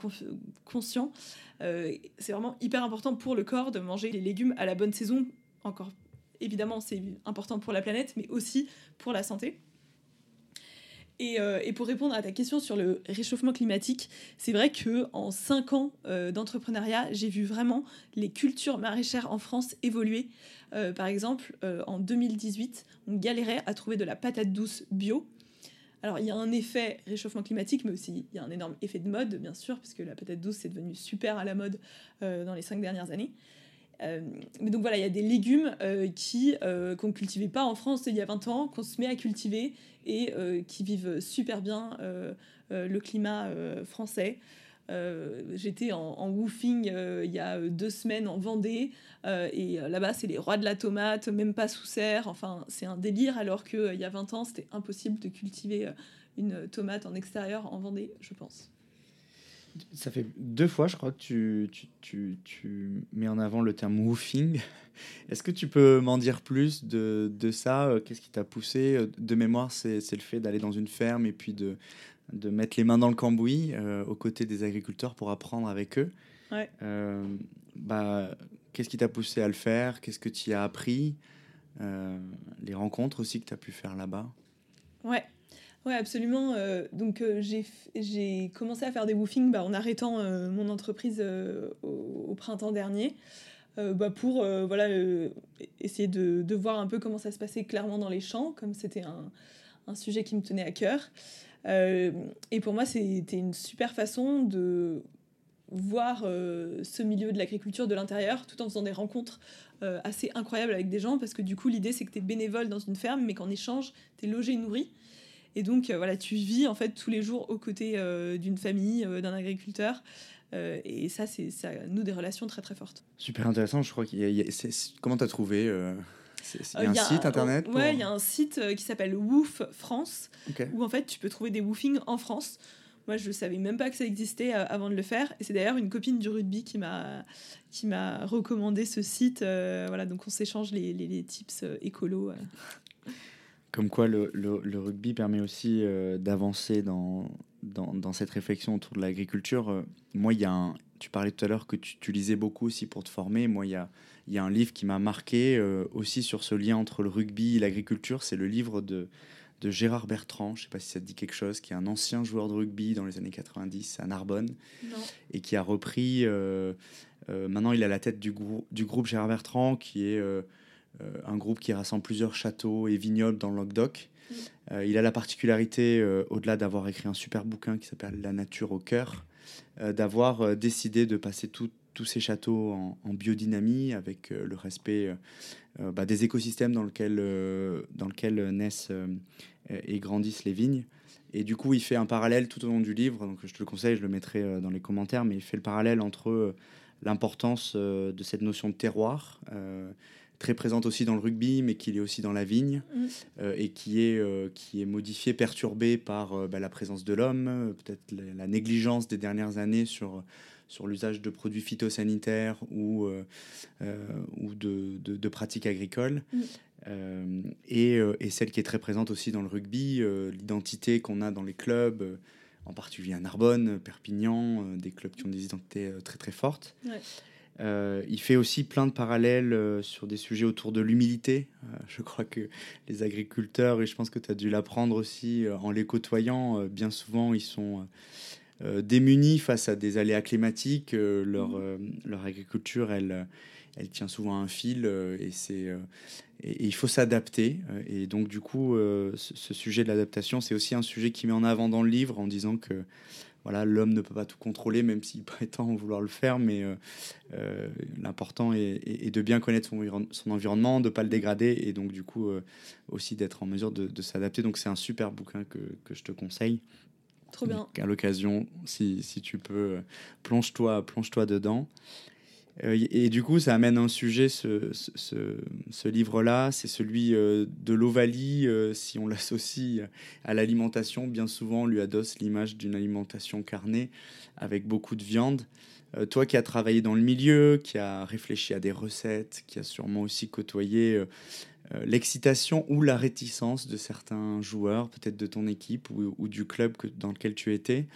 Speaker 1: conscient. c'est vraiment hyper important pour le corps de manger les légumes à la bonne saison. Encore, évidemment, c'est important pour la planète, mais aussi pour la santé. Euh, et, pour répondre à ta question sur le réchauffement climatique, c'est vrai que en cinq ans euh, d'entrepreneuriat, j'ai vu vraiment les cultures maraîchères en France évoluer. Euh, par exemple, en 2018, on galérait à trouver de la patate douce bio. Alors il y a un effet réchauffement climatique, mais aussi il y a un énorme effet de mode, bien sûr, puisque la patate douce est devenue super à la mode dans les cinq dernières années. Euh, mais donc voilà, il y a des légumes euh, qui euh, qu'on ne cultivait pas en France il y a 20 ans, qu'on se met à cultiver et qui vivent super bien le climat français. J'étais en, en, woofing il y a deux semaines en Vendée et là-bas c'est les rois de la tomate, même pas sous serre. Enfin, c'est un délire alors qu'il y a 20 ans c'était impossible de cultiver une tomate en extérieur en Vendée, je pense.
Speaker 2: Ça fait deux fois, je crois, que tu, tu, tu, tu mets en avant le terme woofing. [laughs] Est-ce que tu peux m'en dire plus de, de ça? Euh, Qu'est-ce qui t'a poussé? De mémoire, c'est le fait d'aller dans une ferme et puis de, de mettre les mains dans le cambouis euh, aux côtés des agriculteurs pour apprendre avec eux.
Speaker 1: Ouais.
Speaker 2: Euh, bah, Qu'est-ce qui t'a poussé à le faire? Qu'est-ce que tu as appris? Les rencontres aussi que tu as pu faire là-bas?
Speaker 1: Ouais. Oui, absolument. Euh, donc, euh, j'ai commencé à faire des woofings bah, en arrêtant euh, mon entreprise au, printemps dernier bah, pour voilà, essayer de, voir un peu comment ça se passait clairement dans les champs, comme c'était un, un, sujet qui me tenait à cœur. et pour moi, c'était une super façon de voir ce milieu de l'agriculture de l'intérieur tout en faisant des rencontres assez incroyables avec des gens parce que du coup, l'idée, c'est que tu es bénévole dans une ferme, mais qu'en échange, tu es logé et nourri. Et donc, euh, voilà, tu vis en fait tous les jours aux côtés euh, d'une famille, euh, d'un agriculteur. et ça, c'est ça nous des relations très très fortes.
Speaker 2: Super intéressant. Je crois qu'il y a. comment tu as trouvé il y a un site internet
Speaker 1: Ouais, il y a un site qui s'appelle Woof France, où en fait tu peux trouver des woofings en France. Moi, je ne savais même pas que ça existait avant de le faire. Et c'est d'ailleurs une copine du rugby qui m'a qui m'a recommandé ce site. voilà, donc on s'échange les, les, les, tips écolos.
Speaker 2: Comme quoi, le, le, rugby permet aussi d'avancer dans, dans, dans, cette réflexion autour de l'agriculture. moi, il y a un, tu parlais tout à l'heure que tu, tu, lisais beaucoup aussi pour te former. Moi, il y a, il y a un livre qui m'a marqué euh, aussi sur ce lien entre le rugby et l'agriculture. C'est le livre de, de Gérard Bertrand, je ne sais pas si ça te dit quelque chose, qui est un ancien joueur de rugby dans les années 90 à Narbonne et qui a repris. Euh, euh, maintenant, il est à la tête du, du groupe Gérard Bertrand, qui est un groupe qui rassemble plusieurs châteaux et vignobles dans le Languedoc. Mm. il a la particularité, au-delà d'avoir écrit un super bouquin qui s'appelle La nature au cœur, d'avoir décidé de passer tout, tous ces châteaux en, biodynamie, avec euh, le respect euh, euh, bah, des écosystèmes dans lesquels, dans lequel naissent et grandissent les vignes. Et du coup, il fait un parallèle tout au long du livre, donc je te le conseille, je le mettrai dans les commentaires, mais il fait le parallèle entre l'importance de cette notion de terroir, très présente aussi dans le rugby, mais qui est aussi dans la vigne, mmh. et qui est, qui est modifiée, perturbée par bah, la présence de l'homme, peut-être la, négligence des dernières années sur sur l'usage de produits phytosanitaires ou, euh, euh, ou de, de, pratiques agricoles. Mm. Euh, et, et, celle qui est très présente aussi dans le rugby, l'identité qu'on a dans les clubs, en particulier à Narbonne, Perpignan, des clubs qui ont des identités très très fortes. Il fait aussi plein de parallèles sur des sujets autour de l'humilité. je crois que les agriculteurs, et je pense que tu as dû l'apprendre aussi en les côtoyant, bien souvent ils sont euh, démunis face à des aléas climatiques. Euh, leur, mmh. euh, leur agriculture, elle, elle tient souvent un fil et, c'est, et, il faut s'adapter. Et donc, du coup, ce, sujet de l'adaptation, c'est aussi un sujet qui met en avant dans le livre en disant que voilà, l'homme ne peut pas tout contrôler, même s'il prétend vouloir le faire, mais l'important est, de bien connaître son, son environnement, de ne pas le dégrader, et donc du coup aussi d'être en mesure de, de s'adapter. Donc c'est un super bouquin que, que, je te conseille.
Speaker 1: Trop bien.
Speaker 2: à l'occasion, si, si, tu peux, plonge-toi plonge -toi dedans. Euh, et du coup, ça amène un sujet, ce, livre-là, c'est celui euh, de l'ovalie. Euh, si on [laughs] l'associe à l'alimentation, bien souvent, on lui adosse l'image d'une alimentation carnée avec beaucoup de viande. toi qui as travaillé dans le milieu, qui as réfléchi à des recettes, qui as sûrement aussi côtoyé l'excitation ou la réticence de certains joueurs, peut-être de ton équipe ou, du club dans lequel tu étais.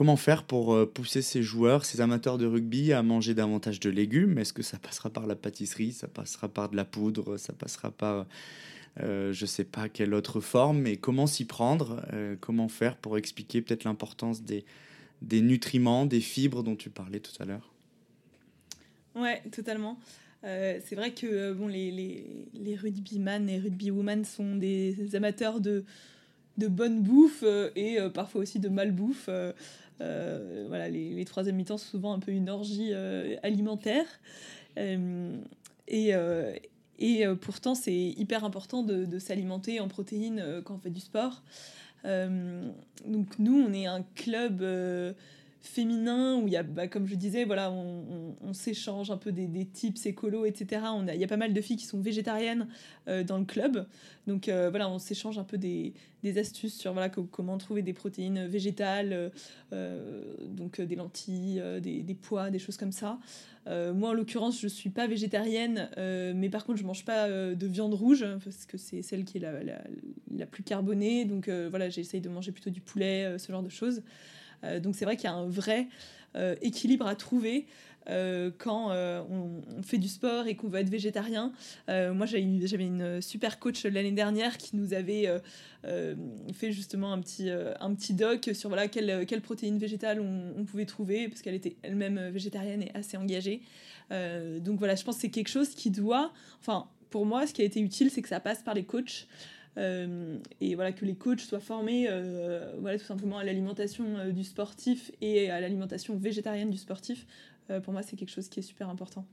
Speaker 2: Comment faire pour euh, pousser ces joueurs, ces amateurs de rugby à manger davantage de légumes? Est-ce que ça passera par la pâtisserie, ça passera par de la poudre, ça passera par je ne sais pas quelle autre forme, mais comment s'y prendre Comment faire pour expliquer peut-être l'importance des, nutriments, des fibres dont tu parlais tout à l'heure?
Speaker 1: Ouais, totalement. Euh, c'est vrai que euh, les, les, les rugbyman et rugbywoman sont des amateurs de, de bonne bouffe euh, et parfois aussi de malbouffe. Voilà, les, les troisième mi-temps, souvent un peu une orgie alimentaire. et, et pourtant, c'est hyper important de, de s'alimenter en protéines quand on fait du sport. donc nous, on est un club féminin où il y a, bah, comme je disais, voilà, on, on, s'échange un peu des, des, tips écolos, etc. On a, il y a pas mal de filles qui sont végétariennes euh, dans le club. Donc euh, voilà, on s'échange un peu des, des, astuces sur voilà, comment trouver des protéines végétales, euh, donc des lentilles, des, des, pois, des choses comme ça. moi, en l'occurrence, je suis pas végétarienne, mais par contre, je mange pas de viande rouge parce que c'est celle qui est la, la, la plus carbonée. Donc voilà, j'essaye de manger plutôt du poulet, ce genre de choses. Euh, donc c'est vrai qu'il y a un vrai euh, équilibre à trouver. Euh, quand on, fait du sport et qu'on veut être végétarien. moi, j'avais une super coach l'année dernière qui nous avait fait justement un petit, un petit doc sur voilà, quelles quelle protéines végétales on, pouvait trouver, parce qu'elle était elle-même végétarienne et assez engagée. donc voilà, je pense que c'est quelque chose qui doit... Enfin, pour moi, ce qui a été utile, c'est que ça passe par les coachs. Euh, et voilà que les coachs soient formés euh, voilà tout simplement à l'alimentation euh, du sportif et à l'alimentation végétarienne du sportif pour moi c'est quelque chose qui est super important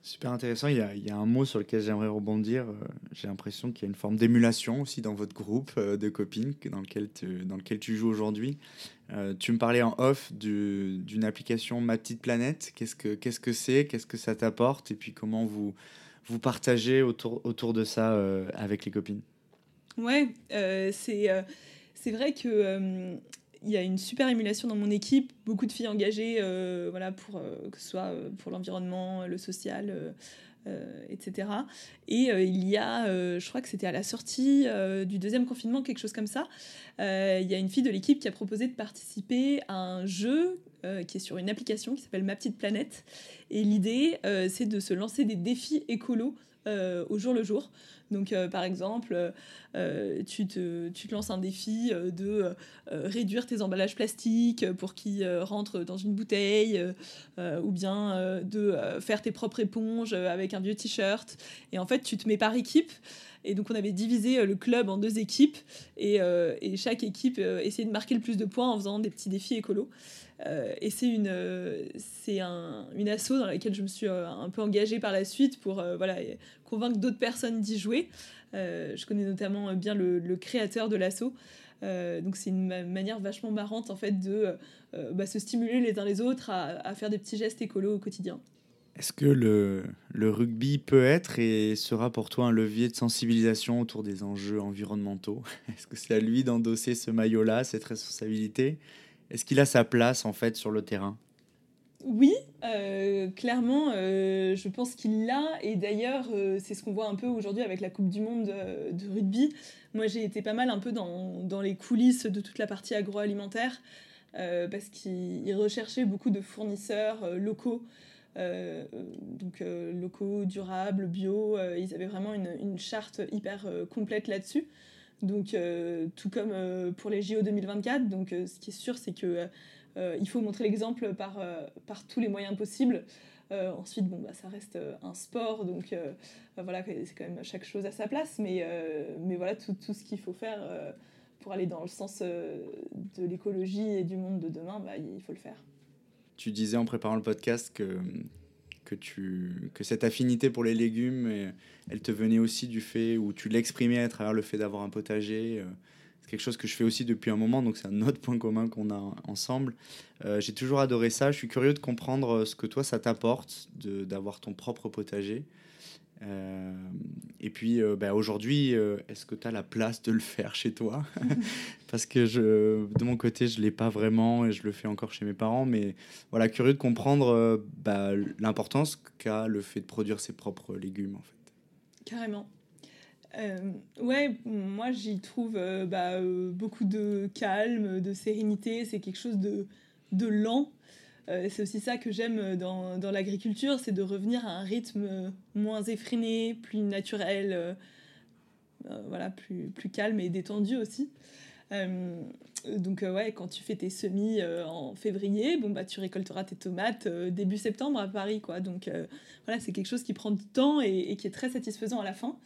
Speaker 2: Super intéressant. Il y, a, il y, a, un mot sur lequel j'aimerais rebondir. J'ai l'impression qu'il y a une forme d'émulation aussi dans votre groupe de copines dans lequel tu, dans lequel tu joues aujourd'hui. tu me parlais en off d'une application Ma Petite Planète. Qu'est-ce que qu'est-ce que c'est? Qu'est-ce que ça t'apporte? Et puis comment vous, vous partagez autour, autour de ça avec les copines?
Speaker 1: Ouais, euh, c'est euh, c'est vrai que il y a une super émulation dans mon équipe, beaucoup de filles engagées, voilà, pour que ce soit pour l'environnement, le social. etc. Et il y a, je crois que c'était à la sortie du deuxième confinement, quelque chose comme ça, il y a une fille de l'équipe qui a proposé de participer à un jeu qui est sur une application qui s'appelle Ma Petite Planète. Et l'idée, c'est de se lancer des défis écolos au jour le jour. Donc, euh, par exemple, euh, tu, te, tu, te, lances un défi euh, de réduire tes emballages plastiques pour qu'ils rentrent dans une bouteille, ou bien de faire tes propres éponges avec un vieux t-shirt. Et en fait, tu te mets par équipe. Et donc, on avait divisé le club en deux équipes, et, et chaque équipe essayait de marquer le plus de points en faisant des petits défis écolos. Et c'est une, c'est un, une asso dans laquelle je me suis un peu engagée par la suite pour voilà, convaincre d'autres personnes d'y jouer. Euh, je connais notamment bien le, créateur de. Euh, donc c'est une manière vachement marrante en fait de euh, bah, se stimuler les uns les autres à, faire des petits gestes écolos au quotidien.
Speaker 2: Est-ce que le, rugby peut être et sera pour toi un levier de sensibilisation autour des enjeux environnementaux? [laughs] Est-ce que c'est à lui d'endosser ce maillot-là, cette responsabilité? Est-ce qu'il a sa place en fait sur le terrain?
Speaker 1: Oui, euh, clairement, euh, je pense qu'il l'a. Et d'ailleurs, euh, c'est ce qu'on voit un peu aujourd'hui avec la Coupe du Monde de rugby. Moi, j'ai été pas mal un peu dans, les coulisses de toute la partie agroalimentaire parce qu'ils recherchaient beaucoup de fournisseurs locaux. donc locaux, durables, bio, ils avaient vraiment une charte hyper complète là-dessus. Donc tout comme pour les JO 2024, donc ce qui est sûr c'est que euh, il faut montrer l'exemple par, euh, par tous les moyens possibles. Euh, ensuite, bon, bah, ça reste un sport, donc bah, voilà, c'est quand même chaque chose à sa place, mais, mais voilà, tout, tout ce qu'il faut faire pour aller dans le sens de l'écologie et du monde de demain, bah, il faut le faire.
Speaker 2: Tu disais en préparant le podcast que, que, cette affinité pour les légumes, elle te venait aussi du fait où tu l'exprimais à travers le fait d'avoir un potager. C'est quelque chose que je fais aussi depuis un moment, donc c'est un autre point commun qu'on a ensemble. Euh, j'ai toujours adoré ça. Je suis curieux de comprendre euh, ce que toi, ça t'apporte d'avoir ton propre potager. Euh, et puis bah, aujourd'hui, est-ce que tu as la place de le faire chez toi? [laughs] [laughs] Parce que je, de mon côté, je ne l'ai pas vraiment et je le fais encore chez mes parents. Mais voilà, curieux de comprendre bah, l'importance qu'a le fait de produire ses propres légumes en fait.
Speaker 1: Carrément. Euh, ouais, moi j'y trouve euh, bah, euh, beaucoup de calme, de sérénité. C'est quelque chose de, de lent. C'est aussi ça que j'aime dans, dans l'agriculture, c'est de revenir à un rythme moins effréné, plus naturel, voilà, plus, plus calme et détendu aussi. donc ouais, quand tu fais tes semis en février, bon bah tu récolteras tes tomates début septembre à Paris quoi. Donc voilà, c'est quelque chose qui prend du temps et, qui est très satisfaisant à la fin.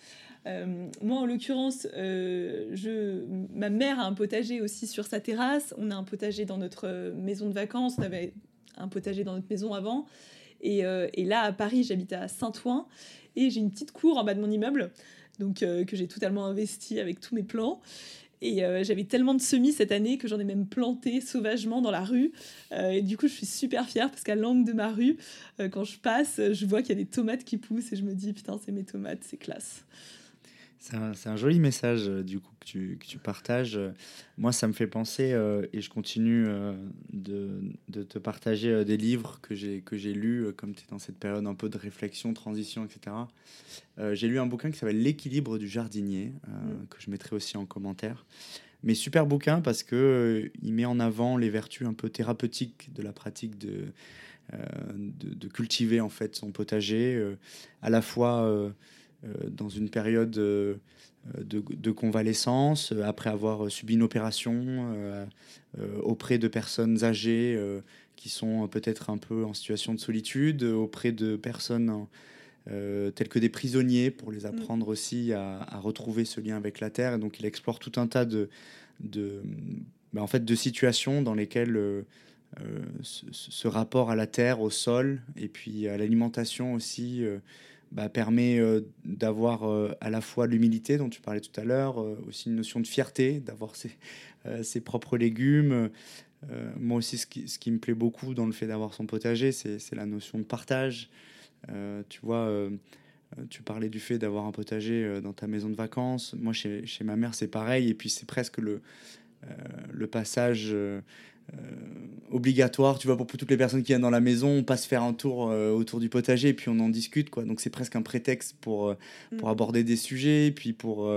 Speaker 1: Euh, moi, en l'occurrence, euh, ma mère a un potager aussi sur sa terrasse. On a un potager dans notre maison de vacances. On avait un potager dans notre maison avant. Et, euh, et là, à Paris, j'habite à Saint-Ouen. Et j'ai une petite cour en bas de mon immeuble, donc que j'ai totalement investi avec tous mes plans. Et j'avais tellement de semis cette année que j'en ai même planté sauvagement dans la rue. et du coup, je suis super fière parce qu'à l'angle de ma rue, quand je passe, je vois qu'il y a des tomates qui poussent et je me dis, putain, c'est mes tomates, c'est classe.
Speaker 2: C'est un, joli message euh, du coup que tu, que tu, partages. Moi, ça me fait penser, euh, et je continue euh, de, de, te partager des livres que j'ai que j'ai lus, comme tu es dans cette période un peu de réflexion, transition, etc. j'ai lu un bouquin qui s'appelle L'équilibre du jardinier, mm. que je mettrai aussi en commentaire. Mais super bouquin parce que il met en avant les vertus un peu thérapeutiques de la pratique de, de, de, cultiver en fait son potager, à la fois dans une période euh, de, convalescence, euh, après avoir subi une opération auprès de personnes âgées qui sont peut-être un peu en situation de solitude, auprès de personnes telles que des prisonniers, pour les apprendre aussi à, retrouver ce lien avec la terre. Et donc il explore tout un tas de, bah, en fait, de situations dans lesquelles ce, rapport à la terre, au sol, et puis à l'alimentation aussi, bah, permet euh, d'avoir euh, à la fois l'humilité dont tu parlais tout à l'heure, euh, aussi une notion de fierté, d'avoir ses, propres légumes. moi aussi, ce qui, me plaît beaucoup dans le fait d'avoir son potager, c'est la notion de partage. tu vois, tu parlais du fait d'avoir un potager dans ta maison de vacances. Moi, chez, ma mère, c'est pareil. Et puis, c'est presque le passage obligatoire, tu vois, pour toutes les personnes qui viennent dans la maison, on passe faire un tour autour du potager et puis on en discute, quoi. Donc c'est presque un prétexte pour, pour mm. aborder des sujets, puis pour,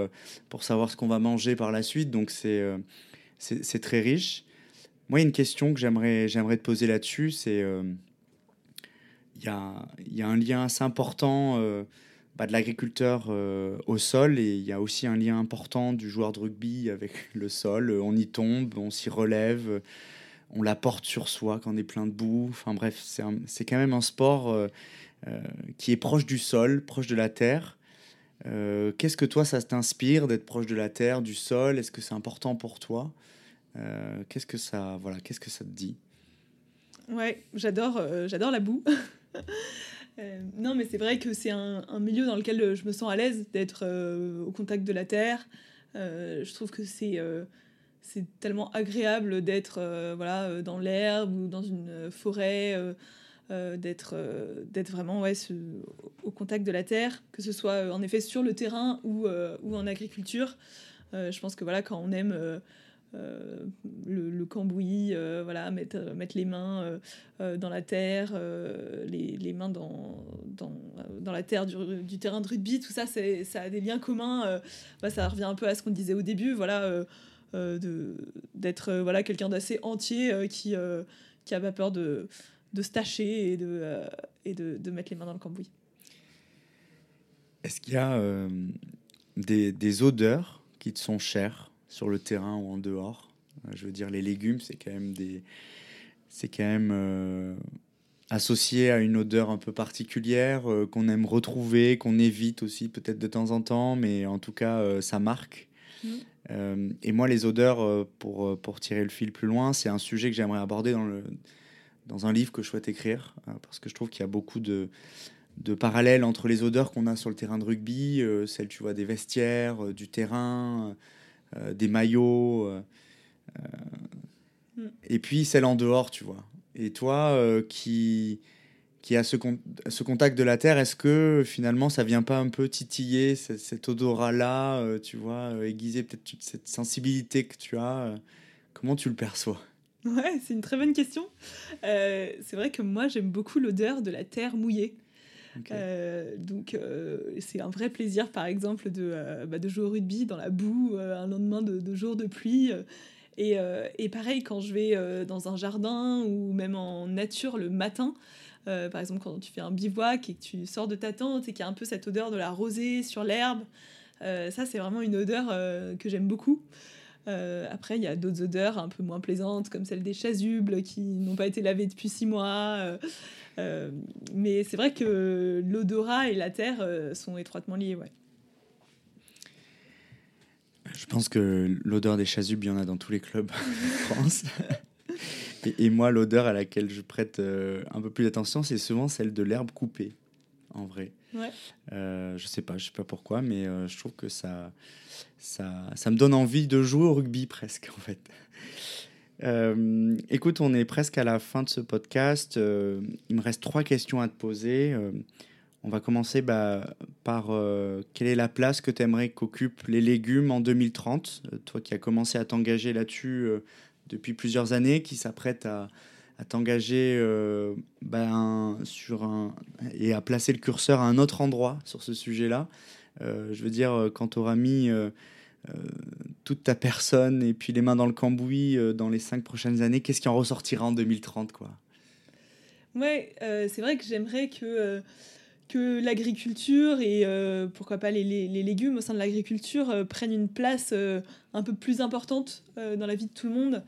Speaker 2: pour savoir ce qu'on va manger par la suite. Donc c'est c'est très riche. Moi, il y a une question que j'aimerais te poser là-dessus, c'est il y a, y a, un lien assez important euh, bah, de l'agriculteur euh, au sol et il y a aussi un lien important du joueur de rugby avec le sol. On y tombe, on s'y relève, on la porte sur soi quand on est plein de boue. Enfin bref, c'est quand même un sport euh, qui est proche du sol, proche de la terre. Qu'est-ce que toi, ça t'inspire d'être proche de la terre, du sol? Est-ce que c'est important pour toi? Qu'est-ce que ça, voilà, qu'est-ce que ça te dit?
Speaker 1: Ouais, j'adore, j'adore la boue. [laughs] Euh, non, mais c'est vrai que c'est un, milieu dans lequel je me sens à l'aise d'être euh, au contact de la terre. Euh, je trouve que c'est c'est tellement agréable d'être voilà dans l'herbe ou dans une forêt, d'être d'être vraiment ouais, au contact de la terre, que ce soit en effet sur le terrain ou, ou en agriculture. je pense que voilà quand on aime euh, le, cambouis, euh, voilà, mettre, euh, mettre les mains dans la terre, les, les, mains dans, dans, dans la terre du, du, terrain de rugby, tout ça, ça a des liens communs. Bah, ça revient un peu à ce qu'on disait au début, voilà, d'être voilà, quelqu'un d'assez entier qui, qui a pas peur de, de se tâcher et, de, et de, de, mettre les mains dans le cambouis.
Speaker 2: Est-ce qu'il y a des, des odeurs qui te sont chères sur le terrain ou en dehors? Euh, je veux dire, les légumes, c'est quand même des, c'est quand même euh, associé à une odeur un peu particulière euh, qu'on aime retrouver, qu'on évite aussi peut-être de temps en temps, mais en tout cas, ça marque? Mmh. et moi, les odeurs, pour, pour tirer le fil plus loin, c'est un sujet que j'aimerais aborder dans, le, dans un livre que je souhaite écrire, parce que je trouve qu'il y a beaucoup de, de parallèles entre les odeurs qu'on a sur le terrain de rugby, celles, tu vois, des vestiaires, du terrain, euh, des maillots. Euh, euh, mm. et puis celle en dehors, tu vois. Et toi, qui qui a ce, ce contact de la terre, est-ce que finalement ça vient pas un peu titiller cet, odorat-là, tu vois, aiguiser peut-être cette sensibilité que tu as Comment tu le perçois?
Speaker 1: Ouais, c'est une très bonne question. c'est vrai que moi j'aime beaucoup l'odeur de la terre mouillée. Euh, donc euh, c'est un vrai plaisir par exemple de, euh, bah, de jouer au rugby dans la boue un lendemain de, de, jour de pluie. Et, et, pareil quand je vais dans un jardin ou même en nature le matin, par exemple quand tu fais un bivouac et que tu sors de ta tente et qu'il y a un peu cette odeur de la rosée sur l'herbe, ça c'est vraiment une odeur que j'aime beaucoup. après, il y a d'autres odeurs un peu moins plaisantes, comme celle des chasubles qui n'ont pas été lavées depuis six mois. Euh, mais c'est vrai que l'odorat et la terre euh, sont étroitement liés, ouais.
Speaker 2: Je pense que l'odeur des chasubes, il y en a dans tous les clubs [laughs] en France. [laughs] et, moi, l'odeur à laquelle je prête euh, un peu plus d'attention, c'est souvent celle de l'herbe coupée, en vrai. Ouais. je sais pas, je sais pas pourquoi, mais je trouve que ça, ça, ça me donne envie de jouer au rugby presque, en fait. Euh, écoute, on est presque à la fin de ce podcast. Euh, il me reste trois questions à te poser. Euh, on va commencer bah, par quelle est la place que tu aimerais qu'occupent les légumes en 2030 Toi qui as commencé à t'engager là-dessus depuis plusieurs années, qui s'apprête à, t'engager bah, sur un, et à placer le curseur à un autre endroit sur ce sujet-là. je veux dire, quand tu auras mis euh, toute ta personne et puis les mains dans le cambouis euh, dans les cinq prochaines années, qu'est-ce qui en ressortira en 2030 quoi?
Speaker 1: Ouais, euh, c'est vrai que j'aimerais que, que l'agriculture et pourquoi pas les, légumes au sein de l'agriculture prennent une place un peu plus importante dans la vie de tout le monde.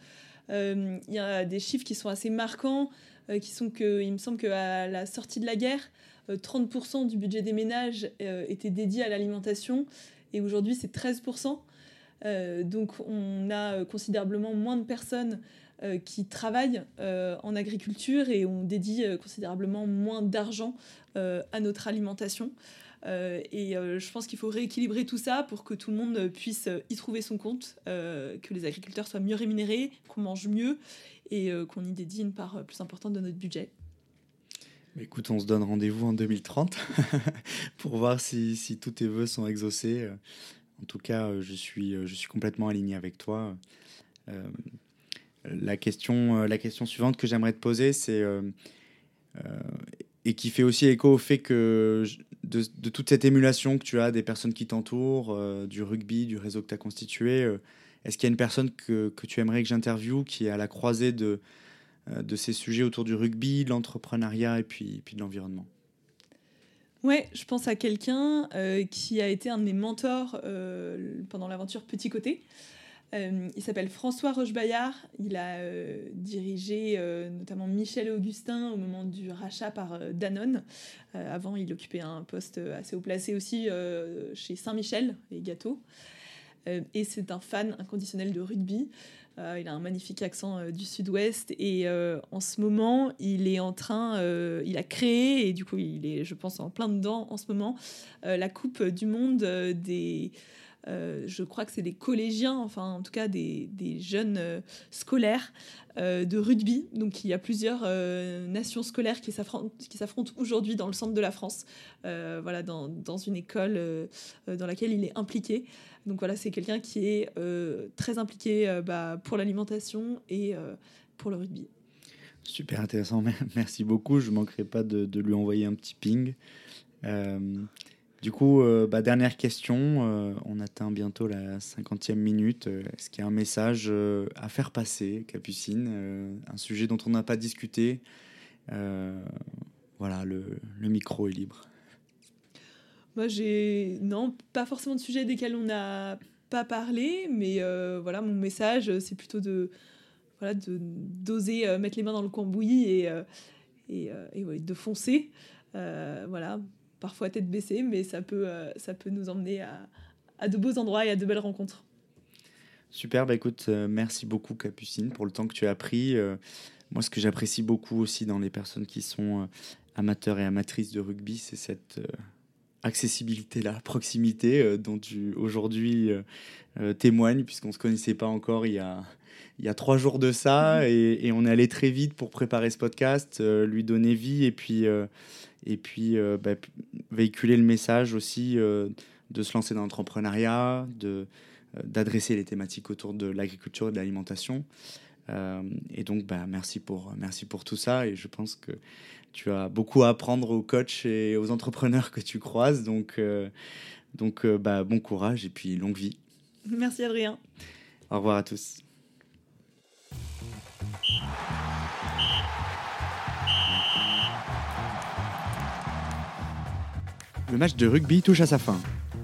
Speaker 1: Il y a des chiffres qui sont assez marquants, qui sont que, il me semble qu'à la sortie de la guerre, 30% du budget des ménages était dédié à l'alimentation et aujourd'hui c'est 13%. Euh, donc on a considérablement moins de personnes euh, qui travaillent euh, en agriculture et on dédie considérablement moins d'argent à notre alimentation. et je pense qu'il faut rééquilibrer tout ça pour que tout le monde puisse y trouver son compte, que les agriculteurs soient mieux rémunérés, qu'on mange mieux et qu'on y dédie une part plus importante de notre budget.
Speaker 2: Écoute, on se donne rendez-vous en 2030 [laughs] pour voir si, si, tous tes voeux sont exaucés. En tout cas, je suis, je suis complètement aligné avec toi. La, question, la question suivante que j'aimerais te poser, c'est et qui fait aussi écho au fait que de, toute cette émulation que tu as des personnes qui t'entourent, du rugby, du réseau que tu as constitué, est-ce qu'il y a une personne que, tu aimerais que j'interviewe qui est à la croisée de, de ces sujets autour du rugby, de l'entrepreneuriat et puis, puis de l'environnement?
Speaker 1: Ouais, je pense à quelqu'un euh, qui a été un de mes mentors euh, pendant l'aventure Petit Côté. Euh, il s'appelle François Rochebayard. Il a dirigé notamment Michel Augustin au moment du rachat par Danone. avant, il occupait un poste assez haut placé aussi chez Saint-Michel, les gâteaux. et c'est un fan inconditionnel de rugby. Euh, il a un magnifique accent euh, du sud-ouest et euh, en ce moment, il est en train, il a créé et du coup, il est, je pense, en plein dedans en ce moment, la Coupe du Monde des. Je crois que c'est des collégiens, enfin en tout cas des, jeunes scolaires de rugby. Donc il y a plusieurs nations scolaires qui s'affrontent aujourd'hui dans le centre de la France, voilà, dans, une école dans laquelle il est impliqué. Donc voilà, c'est quelqu'un qui est euh, très impliqué euh, bah, pour l'alimentation et euh, pour le rugby.
Speaker 2: Super intéressant, [laughs] merci beaucoup. Je ne manquerai pas de, lui envoyer un petit ping. Du coup, bah, dernière question, on atteint bientôt la cinquantième minute. Est-ce qu'il y a un message à faire passer, Capucine Un sujet dont on n'a pas discuté Voilà, le micro est libre.
Speaker 1: Moi, j'ai. Non, pas forcément de sujets desquels on n'a pas parlé, mais euh, voilà, mon message, c'est plutôt de. Voilà, d'oser euh, mettre les mains dans le cambouis et, euh, et, et de foncer. voilà, parfois tête baissée, mais ça peut, ça peut nous emmener à, de beaux endroits et à de belles rencontres.
Speaker 2: Super, bah écoute, merci beaucoup Capucine pour le temps que tu as pris. moi, ce que j'apprécie beaucoup aussi dans les personnes qui sont amateurs et amatrices de rugby, c'est cette accessibilité, la proximité euh, dont tu aujourd'hui euh, euh, témoignes, puisqu'on ne se connaissait pas encore il y a, il y a trois jours de ça, mhm. et, on est allé très vite pour préparer ce podcast, lui donner vie, et puis, et puis bah, véhiculer le message aussi de se lancer dans l'entrepreneuriat, de d'adresser les thématiques autour de l'agriculture et de l'alimentation. et donc, bah, merci, pour, merci pour tout ça. Et je pense que tu as beaucoup à apprendre aux coachs et aux entrepreneurs que tu croises. Donc, euh, donc euh, bah, bon courage et puis longue vie.
Speaker 1: Merci Adrien.
Speaker 2: Au revoir à tous. Le match de rugby touche à sa fin.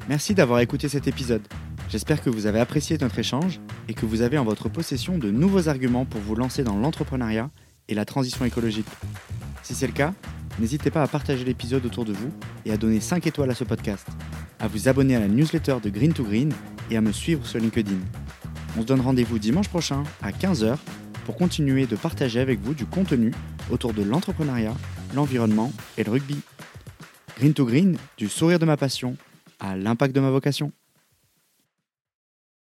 Speaker 2: Merci d'avoir écouté cet épisode. J'espère que vous avez apprécié notre échange et que vous avez en votre possession de nouveaux arguments pour vous lancer dans l'entrepreneuriat et la transition écologique. Si c'est le cas, n'hésitez pas à partager l'épisode autour de vous et à donner 5 étoiles à ce podcast, à vous abonner à la newsletter de Green to Green et à me suivre sur LinkedIn. On se donne rendez-vous dimanche prochain à 15h pour continuer de partager avec vous du contenu autour de l'entrepreneuriat, l'environnement et le rugby. Green to Green, du sourire de ma passion à l'impact de ma vocation.